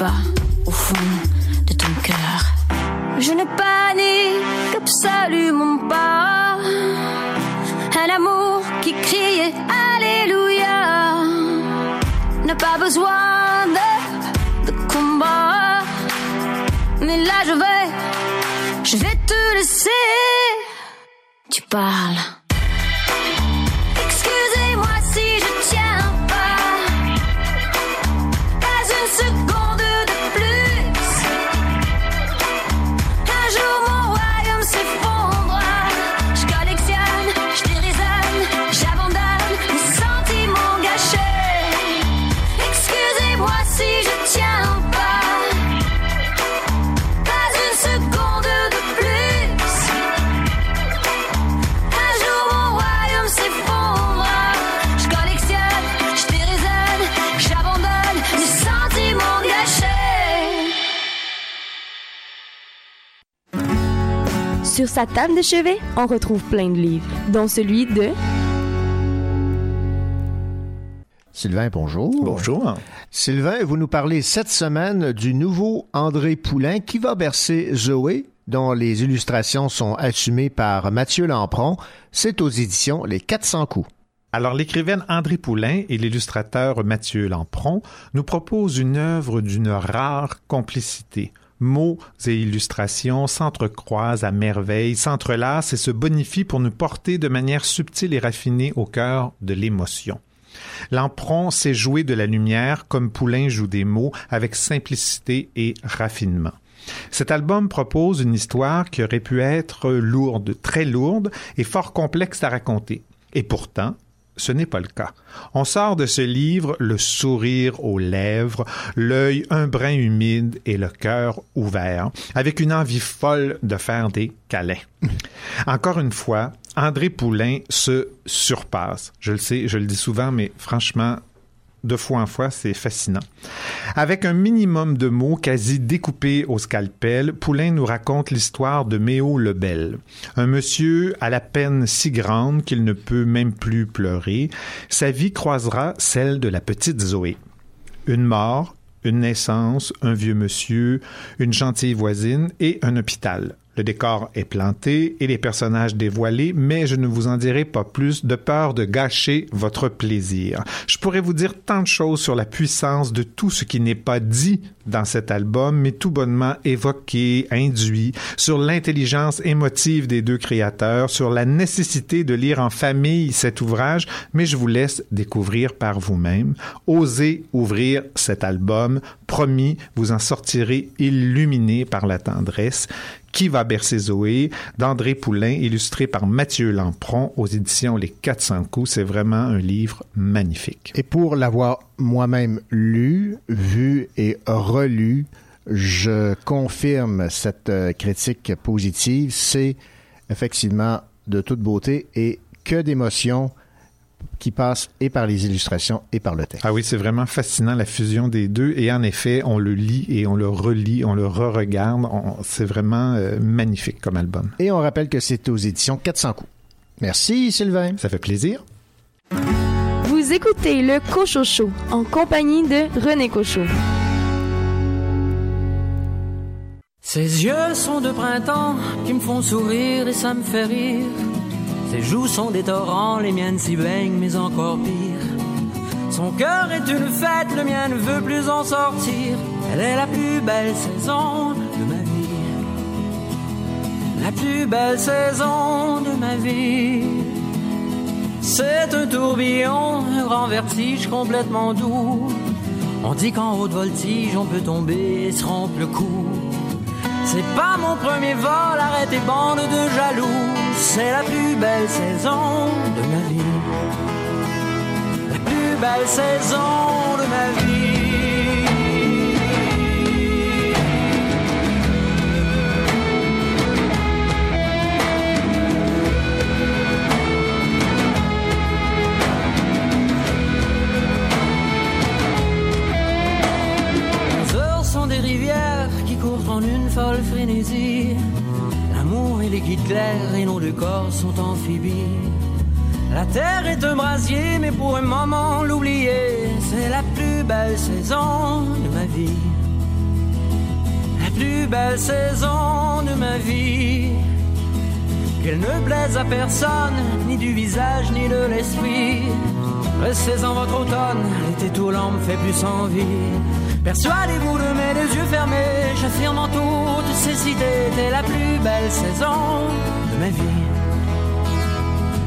[SPEAKER 14] Pas
[SPEAKER 1] sa table de chevet, on retrouve plein de livres, dont celui de
[SPEAKER 2] Sylvain, bonjour.
[SPEAKER 11] Bonjour.
[SPEAKER 2] Sylvain, vous nous parlez cette semaine du nouveau André Poulain qui va bercer Zoé, dont les illustrations sont assumées par Mathieu Lampron. C'est aux éditions Les 400 coups.
[SPEAKER 15] Alors, l'écrivaine André Poulain et l'illustrateur Mathieu Lampron nous proposent une œuvre d'une rare complicité. Mots et illustrations s'entrecroisent à merveille, s'entrelacent et se bonifient pour nous porter de manière subtile et raffinée au cœur de l'émotion. Lampron sait jouer de la lumière comme Poulain joue des mots avec simplicité et raffinement. Cet album propose une histoire qui aurait pu être lourde, très lourde et fort complexe à raconter. Et pourtant, ce n'est pas le cas. On sort de ce livre le sourire aux lèvres, l'œil un brin humide et le cœur ouvert, avec une envie folle de faire des câlins. Encore une fois, André Poulain se surpasse. Je le sais, je le dis souvent, mais franchement, de fois en fois, c'est fascinant. Avec un minimum de mots quasi découpés au scalpel, Poulain nous raconte l'histoire de Méo Lebel, un monsieur à la peine si grande qu'il ne peut même plus pleurer. Sa vie croisera celle de la petite Zoé. Une mort, une naissance, un vieux monsieur, une gentille voisine et un hôpital. Le décor est planté et les personnages dévoilés, mais je ne vous en dirai pas plus de peur de gâcher votre plaisir. Je pourrais vous dire tant de choses sur la puissance de tout ce qui n'est pas dit dans cet album, mais tout bonnement évoqué, induit, sur l'intelligence émotive des deux créateurs, sur la nécessité de lire en famille cet ouvrage, mais je vous laisse découvrir par vous-même. Osez ouvrir cet album. Promis, vous en sortirez illuminé par la tendresse. Qui va bercer Zoé? d'André Poulain, illustré par Mathieu Lampron aux éditions Les 400 coups. C'est vraiment un livre magnifique.
[SPEAKER 2] Et pour l'avoir moi-même lu, vu et relu, je confirme cette euh, critique positive. C'est effectivement de toute beauté et que d'émotions qui passent et par les illustrations et par le texte.
[SPEAKER 15] Ah oui, c'est vraiment fascinant la fusion des deux. Et en effet, on le lit et on le relit, on le re-regarde. C'est vraiment euh, magnifique comme album.
[SPEAKER 2] Et on rappelle que c'est aux éditions 400 coups. Merci Sylvain.
[SPEAKER 15] Ça fait plaisir.
[SPEAKER 1] Vous écoutez le Cocho Show en compagnie de René Cocho.
[SPEAKER 16] Ses yeux sont de printemps qui me font sourire et ça me fait rire. Ses joues sont des torrents, les miennes s'y baignent, mais encore pire. Son cœur est une fête, le mien ne veut plus en sortir. Elle est la plus belle saison de ma vie. La plus belle saison de ma vie. C'est un tourbillon, un grand vertige complètement doux. On dit qu'en haute voltige, on peut tomber et se rompre le cou. C'est pas mon premier vol, arrête tes bandes de jaloux. C'est la plus belle saison de ma vie. La plus belle saison de ma vie. Une folle frénésie. L'amour et les guides clairs et nos deux corps sont amphibies. La terre est un brasier, mais pour un moment l'oublier, c'est la plus belle saison de ma vie. La plus belle saison de ma vie. Qu'elle ne plaise à personne, ni du visage, ni de l'esprit. Restez en votre automne, l'été tout lent me fait plus envie. Persuadez-vous de mes yeux fermés, j'affirme en toute cécité, t'es la plus belle saison de ma vie.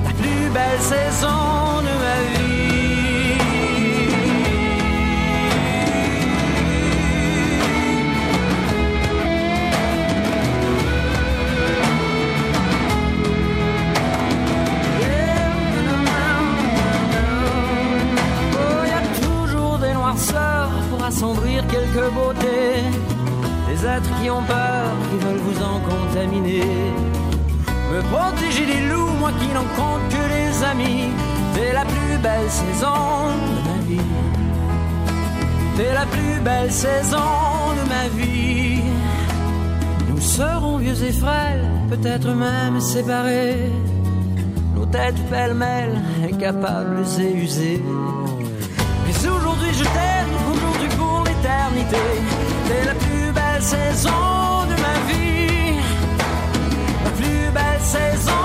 [SPEAKER 16] La plus belle saison de ma vie. Assombrir quelques beautés. Des êtres qui ont peur, qui veulent vous en contaminer. Me protéger des loups, moi qui n'en compte que les amis. C'est la plus belle saison de ma vie. C'est la plus belle saison de ma vie. Nous serons vieux et frêles, peut-être même séparés. Nos têtes pêle-mêle, incapables et usées. Mais aujourd'hui je t'aime, C'est la plus belle saison de ma vie. La plus belle saison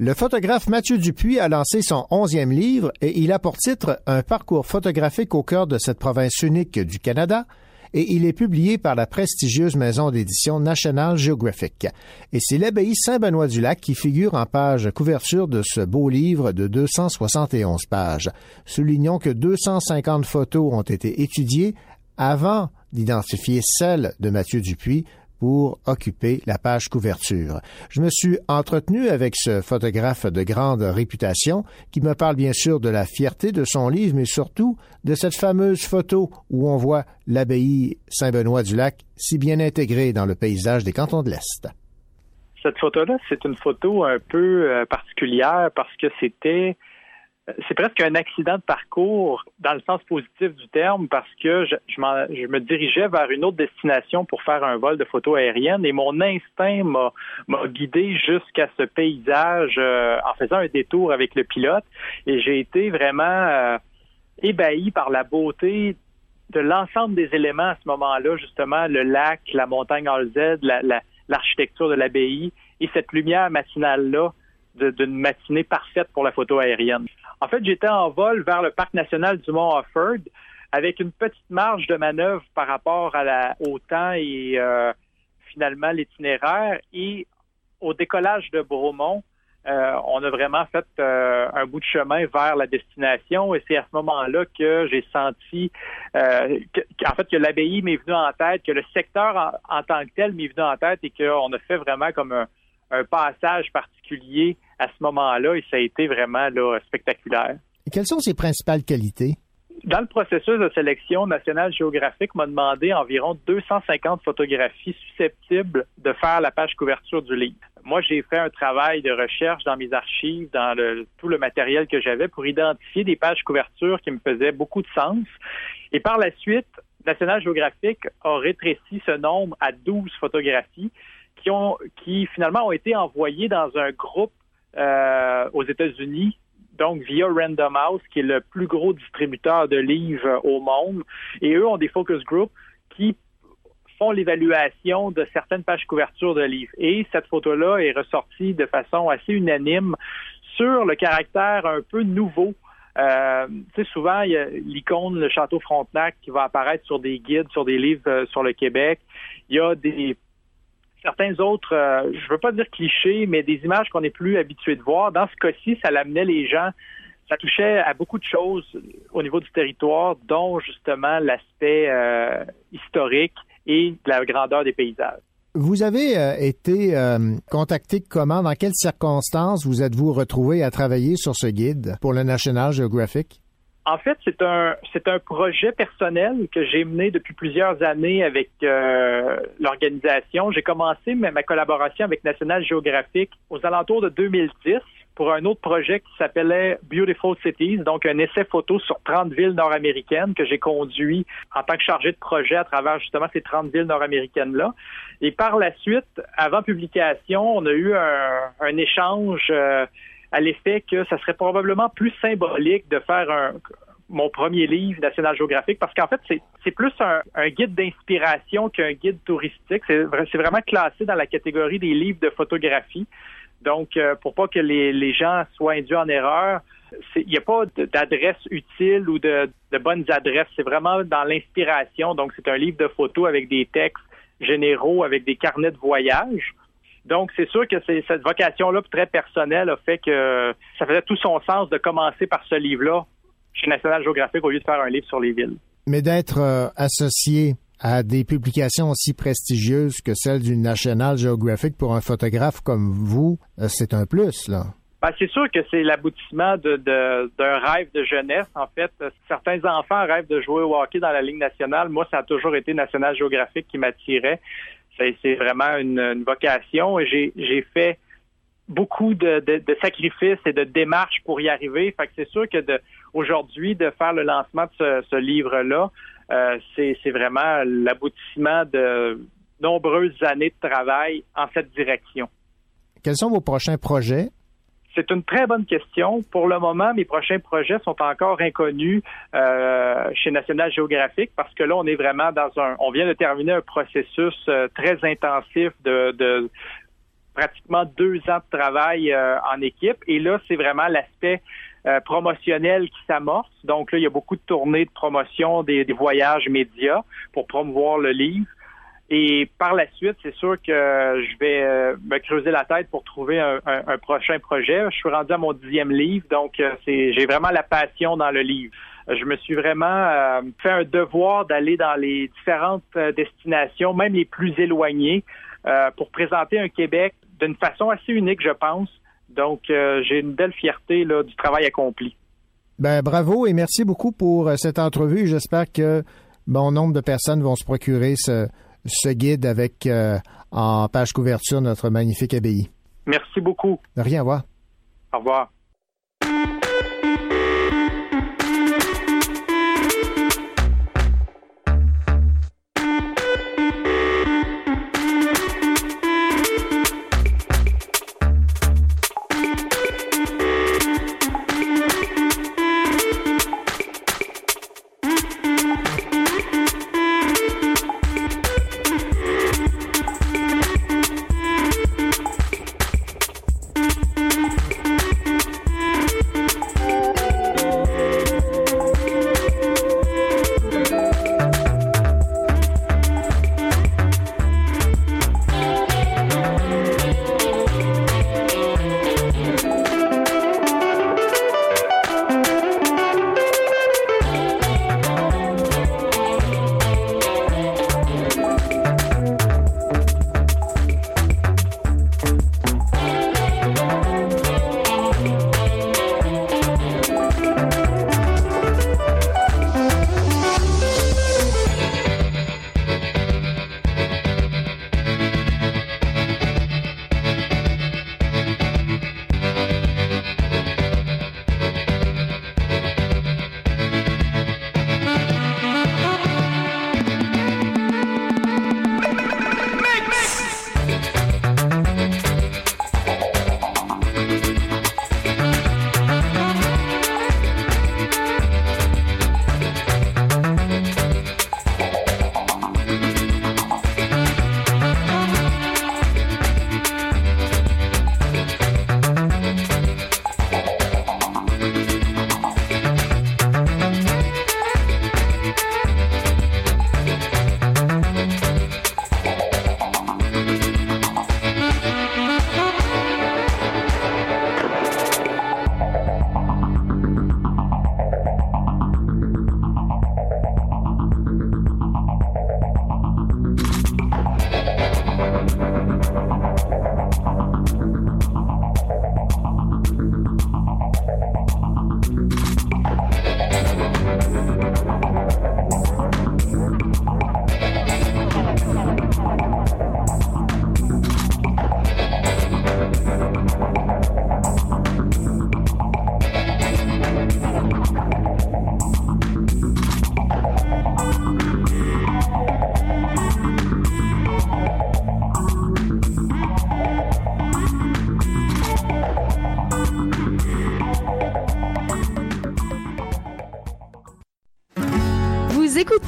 [SPEAKER 2] Le photographe Mathieu Dupuis a lancé son onzième livre et il a pour titre Un parcours photographique au cœur de cette province unique du Canada. et il est publié par la prestigieuse maison d'édition National Geographic. Et c'est l'abbaye Saint-Benoît-du-Lac qui figure en page couverture de ce beau livre de 271 pages. Soulignons que 250 photos ont été étudiées avant d'identifier celle de Mathieu Dupuis pour occuper la page couverture. Je me suis entretenu avec ce photographe de grande réputation qui me parle bien sûr de la fierté de son livre, mais surtout de cette fameuse photo où on voit l'abbaye Saint-Benoît-du-Lac si bien intégrée dans le paysage des cantons de l'Est.
[SPEAKER 17] Cette photo-là, c'est une photo un peu euh, particulière parce que c'était c'est presque un accident de parcours dans le sens positif du terme parce que je, je, me dirigeais vers une autre destination pour faire un vol de photo aérienne et mon instinct m'a, guidé jusqu'à ce paysage euh, en faisant un détour avec le pilote. Et j'ai été vraiment euh, ébahi par la beauté de l'ensemble des éléments à ce moment-là, justement le lac, la montagne la, la, l'architecture de l'abbaye. Et cette lumière matinale-là d'une matinée parfaite pour la photo aérienne. En fait, j'étais en vol vers le parc national du Mont Offord avec une petite marge de manœuvre par rapport au temps et euh, finalement l'itinéraire. Et au décollage de Bromont, euh, on a vraiment fait euh, un bout de chemin vers la destination et c'est à ce moment-là que j'ai senti que, en fait que l'abbaye m'est venue en tête, que le secteur en tant que tel m'est venu en tête et qu'on a fait vraiment comme un, un passage particulier à ce moment-là et ça a été vraiment là, spectaculaire.
[SPEAKER 2] Et quelles sont ses principales qualités?
[SPEAKER 17] Dans le processus de sélection, National Geographic m'a demandé environ 250 photographies susceptibles de faire la page couverture du livre. Moi, j'ai fait un travail de recherche dans mes archives, dans le, tout le matériel que j'avais pour identifier des pages couverture qui me faisaient beaucoup de sens. Et par la suite, National Geographic a rétréci ce nombre à 12 photographies qui finalement ont été envoyées dans un groupe euh, aux États-Unis donc via Random House, qui est le plus gros distributeur de livres au monde. Et eux ont des focus groups qui font l'évaluation de certaines pages couverture de livres. Et cette photo-là est ressortie de façon assez unanime sur le caractère un peu nouveau. Euh, tu sais, souvent, il y a l'icône, le château Frontenac qui va apparaître sur des guides, sur des livres euh, sur le Québec. Il y a des certains autres, euh, je veux pas dire clichés, mais des images qu'on n'est plus habitué de voir. Dans ce cas-ci, ça l'amenait les gens, ça touchait à beaucoup de choses au niveau du territoire, dont justement l'aspect euh, historique et la grandeur des paysages.
[SPEAKER 2] Vous avez euh, été euh, contacté comment? Dans quelles circonstances vous êtes-vous retrouvé à travailler sur ce guide pour le National Geographic?
[SPEAKER 17] En fait, c'est un c'est un projet personnel que j'ai mené depuis plusieurs années avec euh, l'organisation. J'ai commencé ma, collaboration avec National Geographic aux alentours de 2010 pour un autre projet qui s'appelait Beautiful Cities, donc un essai photo sur 30 villes nord-américaines que j'ai conduit en tant que chargé de projet à travers justement ces 30 villes nord-américaines-là. Et par la suite, avant publication, on a eu un, un échange euh, à l'effet que ça serait probablement plus symbolique de faire un, mon premier livre National Geographic parce qu'en fait c'est, plus un, un guide d'inspiration qu'un guide touristique. C'est, c'est vraiment classé dans la catégorie des livres de photographie. Donc euh, pour pas que les, les gens soient induits en erreur, il n'y a pas d'adresse utile ou de, de bonnes adresses. C'est vraiment dans l'inspiration. Donc c'est un livre de photos avec des textes généraux, avec des carnets de voyage. Donc, c'est sûr que c'est cette vocation-là très personnelle a fait que ça faisait tout son sens de commencer par ce livre-là chez National Geographic au lieu de faire un livre sur les villes.
[SPEAKER 2] Mais d'être euh, associé à des publications aussi prestigieuses que celle du National Geographic pour un photographe comme vous, euh, c'est un plus, là.
[SPEAKER 17] Ben, c'est sûr que c'est l'aboutissement de, de, d'un rêve de jeunesse. En fait, certains enfants rêvent de jouer au hockey dans la Ligue nationale. Moi, ça a toujours été National Geographic qui m'attirait c'est vraiment une, vocation. J'ai, fait beaucoup de, sacrifices et de démarches pour y arriver. Fait que c'est sûr que aujourd'hui, de faire le lancement de ce, livre-là, euh, c'est vraiment l'aboutissement de nombreuses années de travail en cette direction.
[SPEAKER 2] Quels sont vos prochains projets?
[SPEAKER 17] C'est une très bonne question. Pour le moment, mes prochains projets sont encore inconnus euh, chez National Geographic parce que là, on est vraiment dans un. On vient de terminer un processus euh, très intensif de, de pratiquement deux ans de travail euh, en équipe. Et là, c'est vraiment l'aspect promotionnel qui s'amorce. Donc là, il y a beaucoup de tournées de promotion, des, des voyages médias pour promouvoir le livre. Et par la suite, c'est sûr que je vais euh, me creuser la tête pour trouver un, prochain projet. Je suis rendu à mon dixième livre, donc euh, c'est j'ai vraiment la passion dans le livre. Je me suis vraiment euh, fait un devoir d'aller dans les différentes destinations, même les plus éloignées, pour présenter un Québec d'une façon assez unique, je pense. Donc, j'ai une belle fierté là, du travail accompli.
[SPEAKER 2] Ben, bravo et merci beaucoup pour cette entrevue. J'espère que bon nombre de personnes vont se procurer ce, ce guide avec euh, en page couverture notre magnifique abbaye.
[SPEAKER 17] Merci beaucoup.
[SPEAKER 2] De rien à voir.
[SPEAKER 17] Au revoir.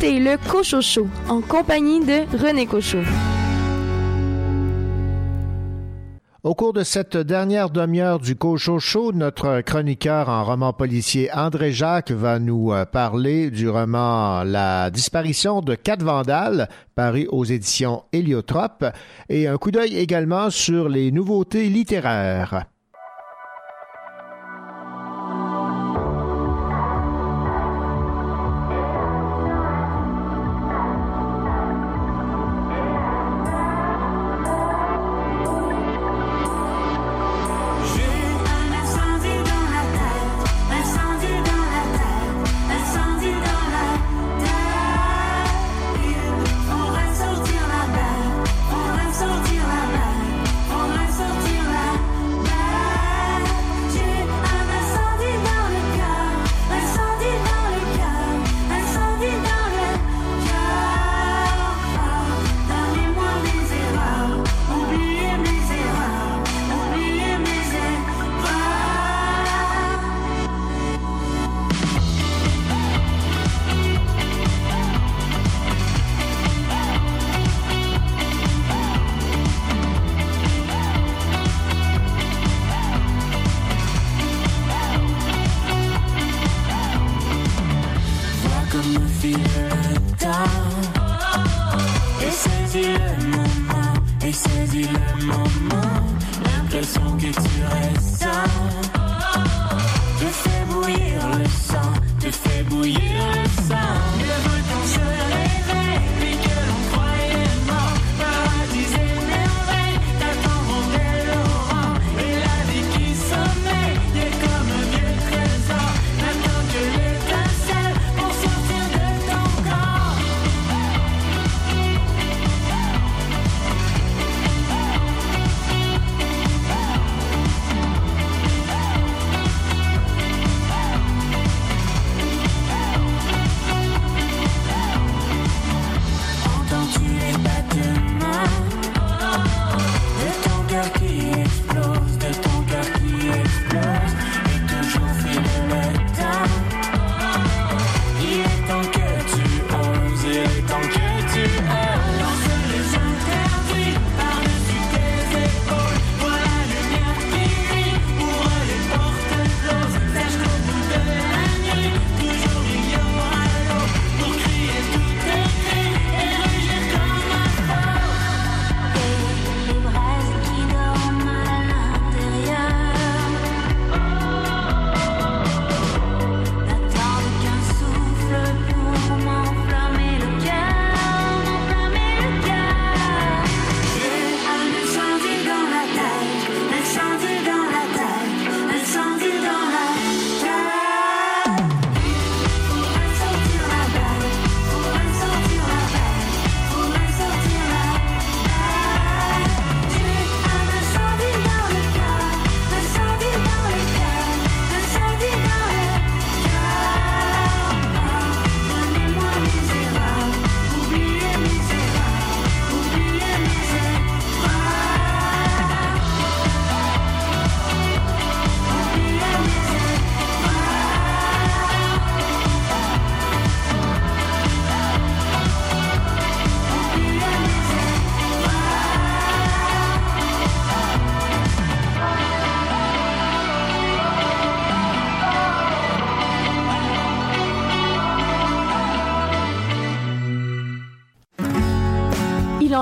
[SPEAKER 1] Le Cocho Show en compagnie de René Cocho.
[SPEAKER 2] Au cours de cette dernière demi-heure du Cocho Show, notre chroniqueur en roman policier André Jacques va nous euh, parler du roman La disparition de quatre vandales, paru aux éditions Héliotrope, et un coup d'œil également sur les nouveautés littéraires.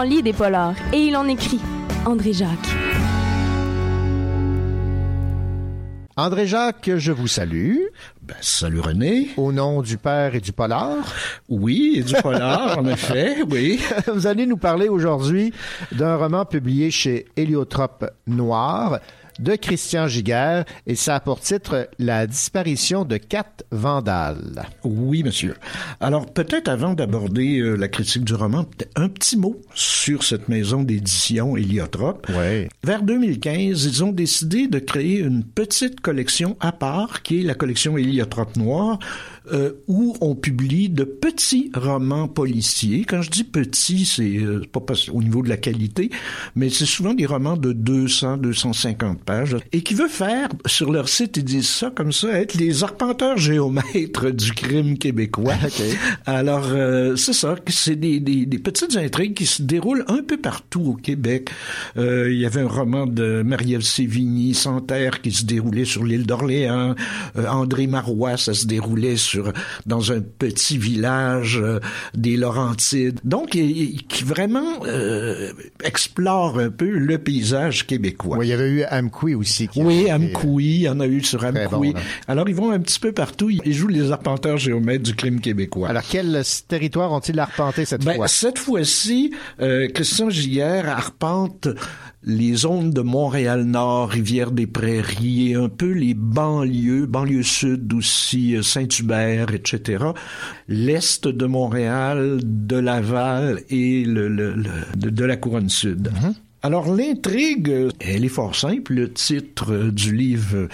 [SPEAKER 1] Lit des polars et il en écrit. André Jacques.
[SPEAKER 2] André Jacques, je vous salue.
[SPEAKER 11] Ben, salut René.
[SPEAKER 2] Au nom du père et du polar.
[SPEAKER 11] Oui, et du polar, en effet, oui.
[SPEAKER 2] Vous allez nous parler aujourd'hui d'un roman publié chez Héliotrope Noir de Christian Giguère et ça a pour titre La disparition de quatre vandales.
[SPEAKER 11] Oui, monsieur. Alors, peut-être avant d'aborder euh, la critique du roman, un petit mot sur cette maison d'édition Héliotrope.
[SPEAKER 2] Ouais.
[SPEAKER 11] Vers 2015, ils ont décidé de créer une petite collection à part, qui est la collection Héliotrope Noir, euh, où on publie de petits romans policiers. Quand je dis petits, c'est euh, pas parce- au niveau de la qualité, mais c'est souvent des romans de 200, 250 pages, et qui veut faire, sur leur site, ils disent ça comme ça, être les arpenteurs géomètres du crime québécois. Alors, euh, c'est ça, c'est des, des, des petites intrigues qui se déroulent un peu partout au Québec. Il y avait un roman de Marie-Ève Sévigny, Santerre, qui se déroulait sur l'île d'Orléans. André Marois, ça se déroulait sur dans un petit village euh, des Laurentides. Donc, il- il- qui vraiment euh, explore un peu le paysage québécois.
[SPEAKER 2] Oui, il y avait eu Amqui aussi. qui
[SPEAKER 11] Oui, Amkoui, il y en a eu sur Amkoui.
[SPEAKER 2] bon.
[SPEAKER 11] Alors, ils vont un petit peu partout. Ils jouent les arpenteurs géomètres du crime québécois.
[SPEAKER 2] Alors, quel territoire ont-ils arpenté cette
[SPEAKER 11] Ben,
[SPEAKER 2] fois?
[SPEAKER 11] cette fois-ci, euh, Christian Giguère arpente les zones de Montréal-Nord, Rivière-des-Prairies et un peu les banlieues, banlieue sud aussi, euh, Saint-Hubert, etc. L'est de Montréal, de Laval et le, le- le- de, de la couronne sud. Alors l'intrigue, elle est fort simple. Le titre euh, du livre euh,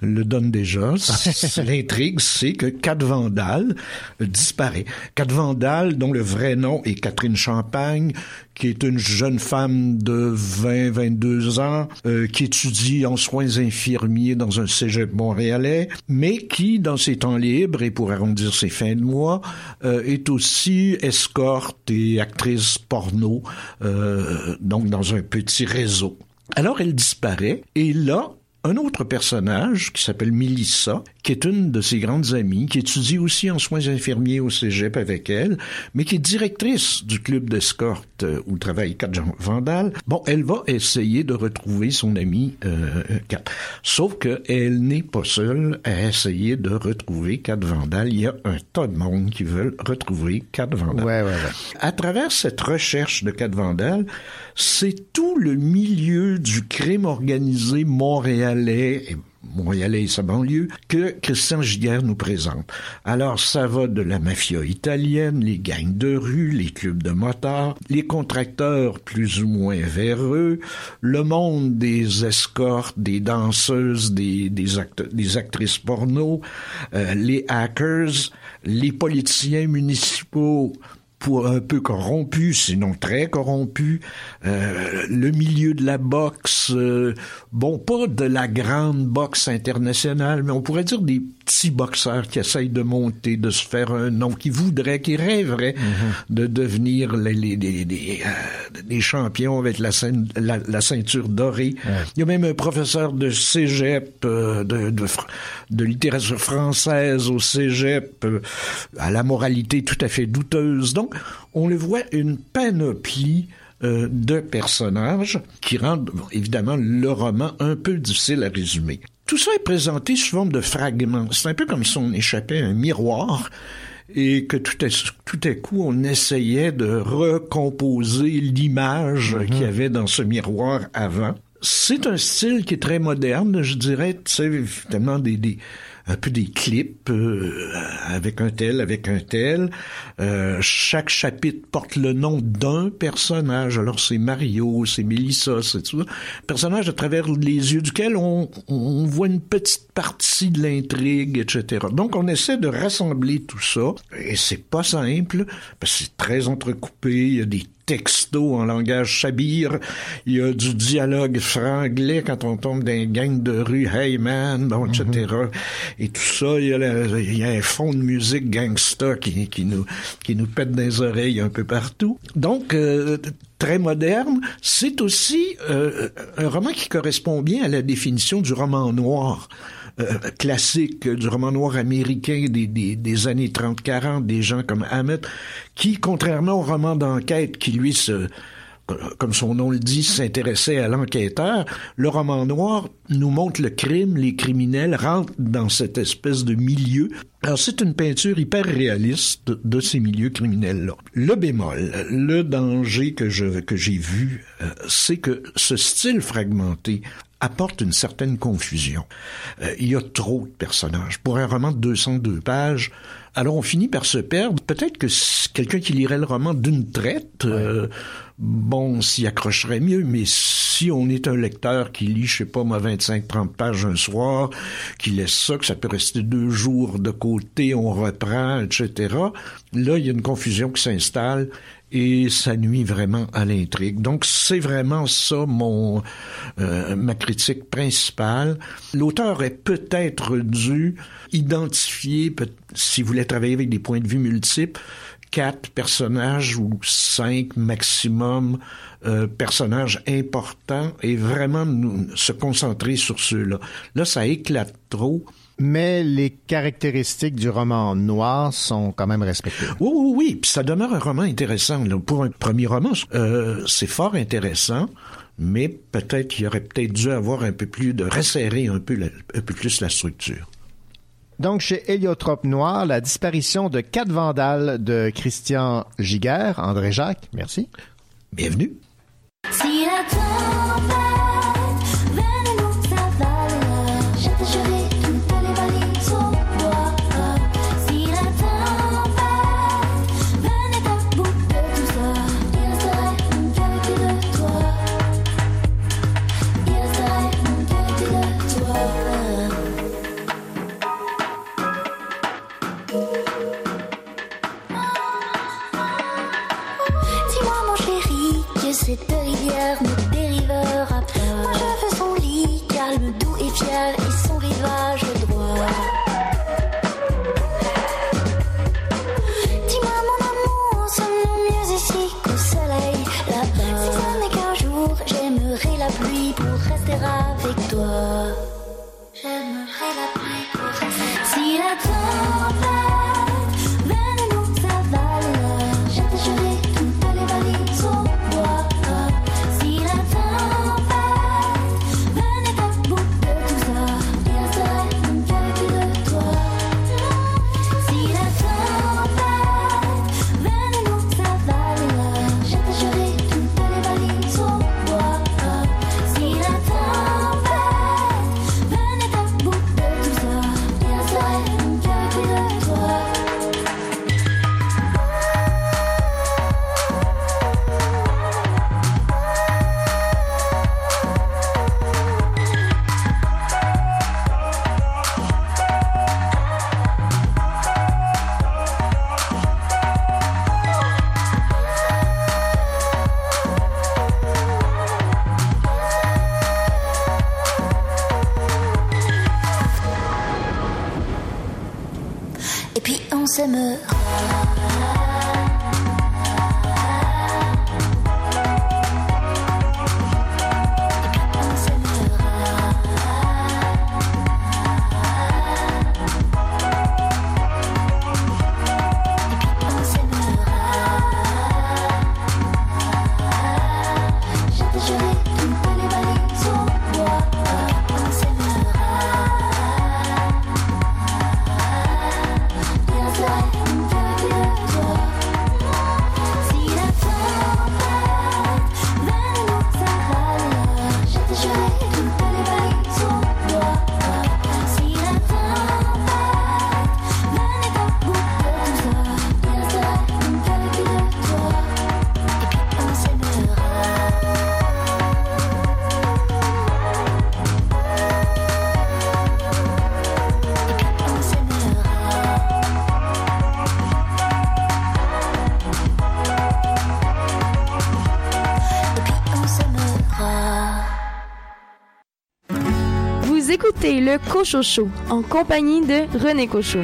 [SPEAKER 11] le donne déjà. L'intrigue, c'est que Kat Vandal disparaît. Kat Vandal, dont le vrai nom est Catherine Champagne, qui est une jeune femme de 20-22 ans, euh, qui étudie en soins infirmiers dans un cégep montréalais, mais qui, dans ses temps libres et pour arrondir ses fins de mois, euh, est aussi escorte et actrice porno, euh, donc dans un petit réseau. Alors elle disparaît et là, un autre personnage qui s'appelle Melissa, qui est une de ses grandes amies, qui étudie aussi en soins infirmiers au cégep avec elle, mais qui est directrice du club d'escorte euh, où travaille Kat Vandal. Bon, elle va essayer de retrouver son amie euh, Kat. Sauf que elle n'est pas seule à essayer de retrouver Kat Vandal. Il y a un tas de monde qui veulent retrouver Kat Vandal.
[SPEAKER 2] Ouais, ouais, ouais.
[SPEAKER 11] À travers cette recherche de Kat Vandal, c'est tout le milieu du crime organisé montréalais Montréalais et sa banlieue, que Christian Giguère nous présente. Alors, ça va de la mafia italienne, les gangs de rue, les clubs de motards, les contracteurs plus ou moins véreux, le monde des escortes, des danseuses, des, des, des actrices porno, euh, les hackers, les politiciens municipaux pour un peu corrompus, sinon très corrompus, euh, le milieu de la boxe, euh, bon, pas de la grande boxe internationale, mais on pourrait dire des petits boxeurs qui essayent de monter, de se faire un nom, qui voudraient, qui rêveraient de devenir les, les, les, les, euh, des champions avec la, ceint- la, la ceinture dorée. Il y a même un professeur de cégep, euh, de, de, littérature française au cégep, euh, à la moralité tout à fait douteuse. Donc, on le voit une panoplie euh, de personnages qui rendent évidemment le roman un peu difficile à résumer. Tout ça est présenté sous forme de fragments. C'est un peu comme si on échappait à un miroir et que tout à, tout à coup on essayait de recomposer l'image qu'il y avait dans ce miroir avant. C'est un style qui est très moderne, je dirais, tu sais, évidemment des, des un peu des clips euh, avec un tel, avec un tel. Euh, chaque chapitre porte le nom d'un personnage. Alors c'est Mario, c'est Melissa, c'est tout ça. Personnage à travers les yeux duquel on, on voit une petite partie de l'intrigue, etc. Donc on essaie de rassembler tout ça. Et c'est pas simple, parce que c'est très entrecoupé. Il y a des textos en langage chabir. Il y a du dialogue franglais quand on tombe dans une gang de rue, hey man, bon, etc. Et tout ça, il y, a la- il y a un fond de musique gangsta qui, qui nous qui nous pète dans les oreilles un peu partout. Donc euh, très moderne. C'est aussi euh, un roman qui correspond bien à la définition du roman noir classique du roman noir américain des, des, des années 30-40, des gens comme Hammett, qui, contrairement au roman d'enquête qui, lui, se, comme son nom le dit, s'intéressait à l'enquêteur, le roman noir nous montre le crime, les criminels rentrent dans cette espèce de milieu. Alors c'est une peinture hyper réaliste de, de ces milieux criminels-là. Le bémol, le danger que je que j'ai vu, euh, c'est que ce style fragmenté apporte une certaine confusion. Euh, il y a trop de personnages. Pour un roman de 202 pages, alors on finit par se perdre. Peut-être que quelqu'un qui lirait le roman d'une traite, euh, bon, s'y accrocherait mieux, mais si on est un lecteur qui lit, je sais pas moi, 25-30 pages un soir, qui laisse ça, que ça peut rester deux jours de côté, on reprend, etc., là, il y a une confusion qui s'installe et ça nuit vraiment à l'intrigue. Donc c'est vraiment ça mon euh, ma critique principale. L'auteur est peut-être dû identifier, s'il voulait travailler avec des points de vue multiples, quatre personnages ou cinq maximum euh, personnages importants et vraiment se concentrer sur ceux-là. Là, ça éclate trop.
[SPEAKER 2] Mais les caractéristiques du roman noir sont quand même respectées.
[SPEAKER 11] Oui, oui, oui. Puis ça demeure un roman intéressant. là. Pour un premier roman, euh, c'est fort intéressant, mais peut-être qu'il aurait peut-être dû avoir un peu plus de resserrer un peu, la- un peu plus la structure.
[SPEAKER 2] Donc, chez Héliotrope Noir, la disparition de quatre vandales de Christian Giguère, André Jacques, merci.
[SPEAKER 11] Bienvenue.
[SPEAKER 14] Si
[SPEAKER 1] le Cocho Show en compagnie de René Cocho.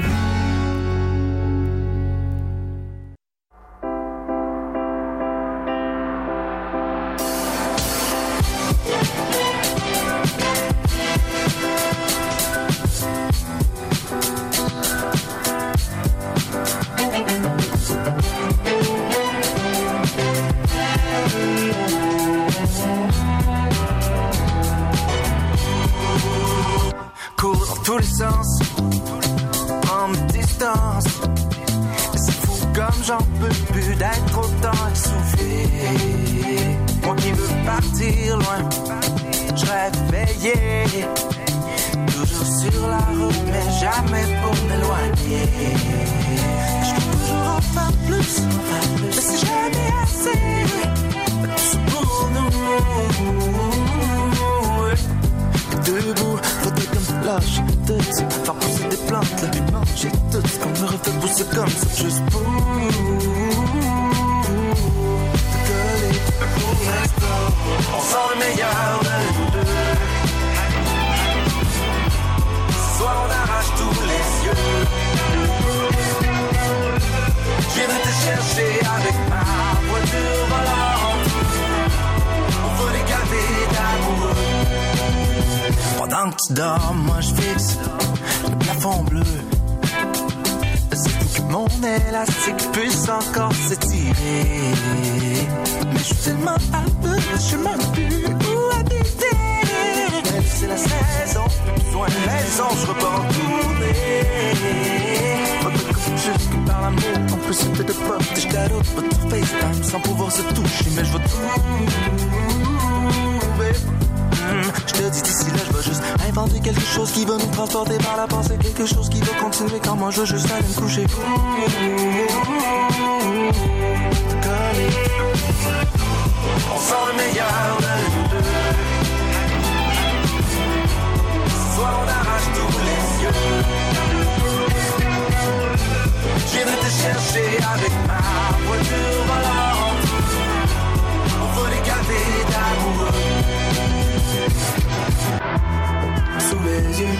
[SPEAKER 7] Plus d'être autant essoufflé. Moi qui veux partir loin, je rêve veillé. Toujours sur la route, mais jamais pour m'éloigner. Je veux toujours en faire plus, mais c'est jamais assez. Pour nous. Debout, flotter comme lâche tout, faire pousser des plantes, là, manger tout qu'on me refait pousser comme ça, juste pour on sent le meilleur de nous deux. Ce soir, on arrache tous les yeux. Je viendrai te chercher avec ma voiture volante. On va les garder d'amoureux. Pendant que tu dors, moi je fixe le plafond bleu. Mon élastique puisse encore s'étirer. Mais je suis tellement à bout, je sais même plus où habiter. C'est la saison, besoin de maison, je repars en tournée. Jusque par l'amour, en plus c'était de pop. Je pas de FaceTime sans pouvoir se toucher, mais je trouver. Hmm, Je te dis d'ici là, je inventer quelque chose qui va nous transporter par la pensée, quelque chose qui va continuer quand moi je veux juste aller me coucher. On sent le meilleur de nous soir on arrache tous les yeux. Je viendrai te chercher avec ma voiture volante. On va les garder d'amoureux. Sous les yeux,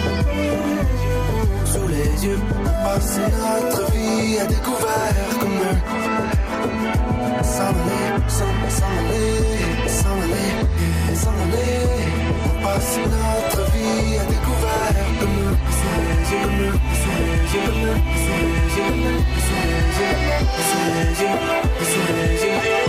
[SPEAKER 7] sous les yeux, passer notre vie à découvert comme eux. S'en aller, s'en aller, s'en aller, s'en aller. Notre vie à découvert comme eux. Sous les yeux, comme eux, sous les yeux,
[SPEAKER 9] J'irai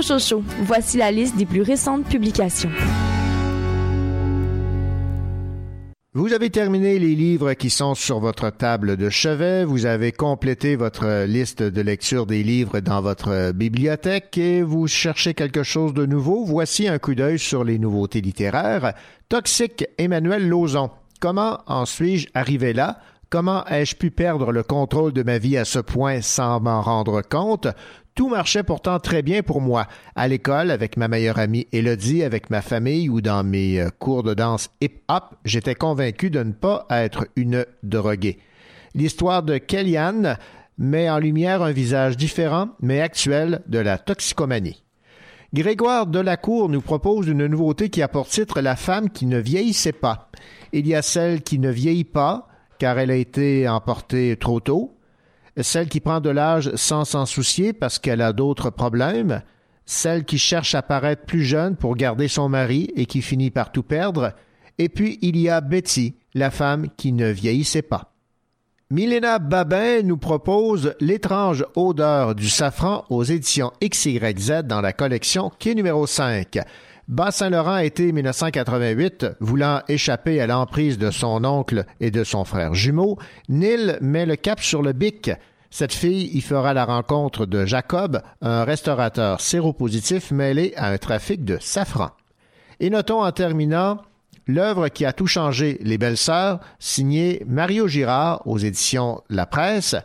[SPEAKER 1] Au Cochocho, voici la liste des plus récentes publications.
[SPEAKER 2] Vous avez terminé les livres qui sont sur votre table de chevet, vous avez complété votre liste de lecture des livres dans votre bibliothèque et vous cherchez quelque chose de nouveau. Voici un coup d'œil sur les nouveautés littéraires. Toxique, Emmanuel Lauzon. Comment en suis-je arrivé là? Comment ai-je pu perdre le contrôle de ma vie à ce point sans m'en rendre compte? Tout marchait pourtant très bien pour moi. À l'école, avec ma meilleure amie Elodie, avec ma famille ou dans mes euh, cours de danse hip-hop, j'étais convaincu de ne pas être une droguée. L'histoire de Kellyanne met en lumière un visage différent, mais actuel, de la toxicomanie. Grégoire Delacour nous propose une nouveauté qui a pour titre La femme qui ne vieillissait pas. Il y a celle qui ne vieillit pas, car elle a été emportée trop tôt, celle qui prend de l'âge sans s'en soucier parce qu'elle a d'autres problèmes, celle qui cherche à paraître plus jeune pour garder son mari et qui finit par tout perdre, et puis il y a Betty, la femme qui ne vieillissait pas. Milena Babin nous propose L'étrange odeur du safran aux éditions XYZ dans la collection qui est numéro 5. Bas-Saint-Laurent été 1988, voulant échapper à l'emprise de son oncle et de son frère jumeau, Neil met le cap sur le bic. Cette fille y fera la rencontre de Jacob, un restaurateur séropositif mêlé à un trafic de safran. Et notons en terminant l'œuvre qui a tout changé, Les Belles Sœurs, signée Mario Girard aux éditions La Presse.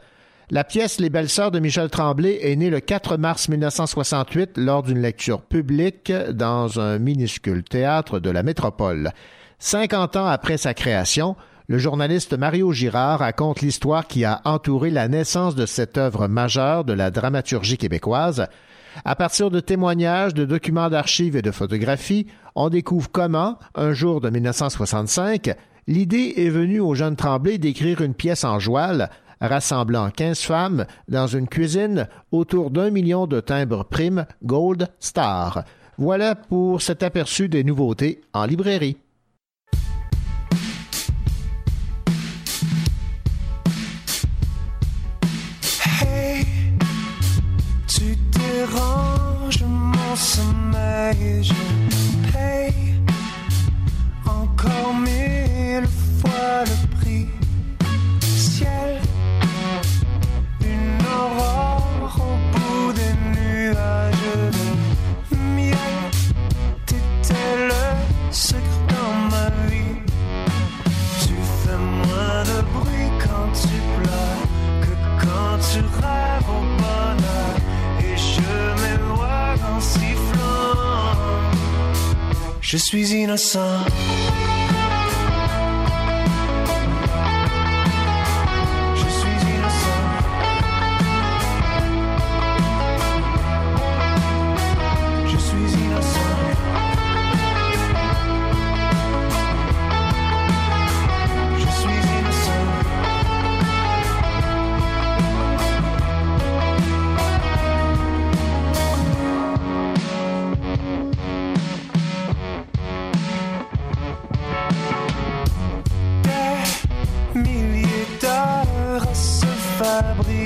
[SPEAKER 2] La pièce Les Belles Sœurs de Michel Tremblay est née le 4 mars 1968 lors d'une lecture publique dans un minuscule théâtre de la métropole. Cinquante ans après sa création, le journaliste Mario Girard raconte l'histoire qui a entouré la naissance de cette œuvre majeure de la dramaturgie québécoise. À partir de témoignages, de documents d'archives et de photographies, on découvre comment, un jour de 1965, l'idée est venue au jeune Tremblay d'écrire une pièce en joual rassemblant 15 femmes dans une cuisine autour d'un million de timbres primes Gold Star. Voilà pour cet aperçu des nouveautés en librairie.
[SPEAKER 9] Hey, mon sommeil, je encore mille fois le au bout des nuages de miel. T'étais le secret dans ma vie. Tu fais moins de bruit quand tu pleures que quand tu rêves au bonheur. Et je m'éloigne en sifflant. Je suis innocent.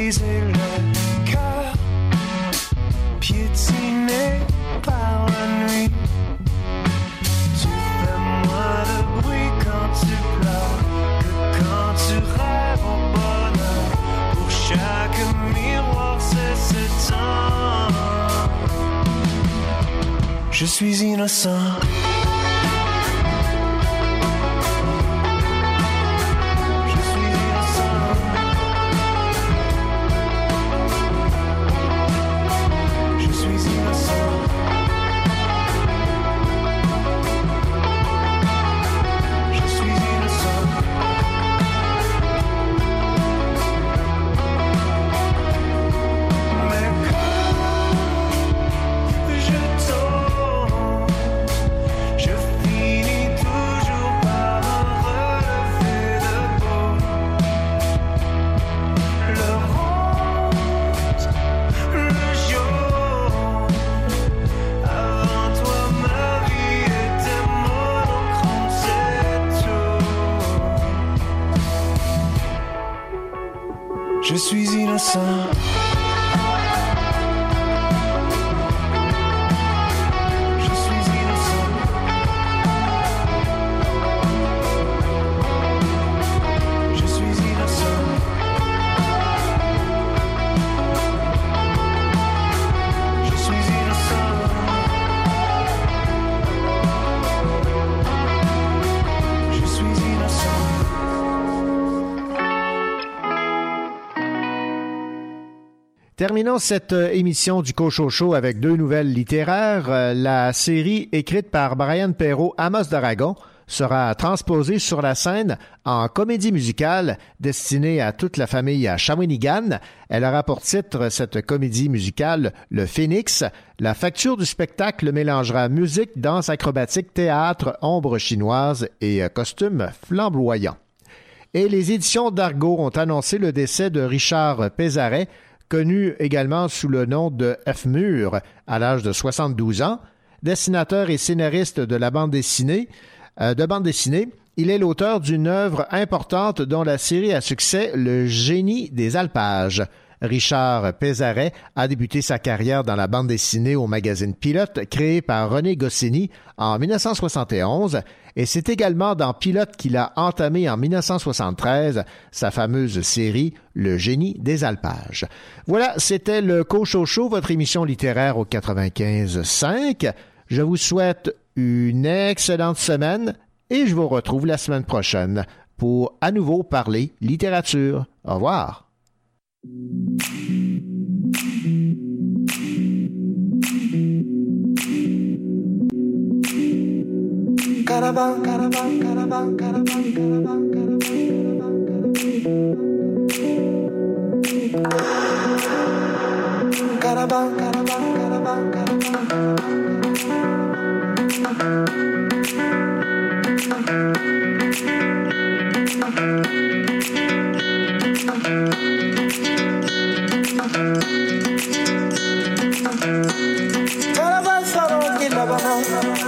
[SPEAKER 9] Briser le cœur, piétiné par la nuit. Tu fais moins de bruit quand tu pleures que quand tu rêves au bonheur. Pour chaque miroir, c'est ce temps. Je suis innocent.
[SPEAKER 2] Terminons cette euh, émission du Cocho Show avec deux nouvelles littéraires. Euh, La série écrite par Brian Perrault, Amos d'Aragon, sera transposée sur la scène en comédie musicale destinée à toute la famille à Shawinigan. Elle aura pour titre cette comédie musicale Le Phénix. La facture du spectacle mélangera musique, danse acrobatique, théâtre, ombre chinoise et euh, costumes flamboyants. Et les éditions d'Argo ont annoncé le décès de Richard Pézaret, connu également sous le nom de F. Mur, à l'âge de 72 ans, dessinateur et scénariste de la bande dessinée, euh, de bande dessinée. Il est l'auteur d'une œuvre importante dont la série à succès Le génie des alpages. Richard Pézaret a débuté sa carrière dans la bande dessinée au magazine Pilote, créé par René Goscinny en 1971, et c'est également dans Pilote qu'il a entamé en 1973 sa fameuse série Le génie des alpages. Voilà, c'était le Cochocho, votre émission littéraire au 95.5. Je vous souhaite une excellente semaine et je vous retrouve la semaine prochaine pour à nouveau parler littérature. Au revoir.
[SPEAKER 9] Caravan, caravan, caravan, caravan, caravan, caravan, caravan. Caravan, caravan, caravan, caravan, Caravan, love Kilabanan.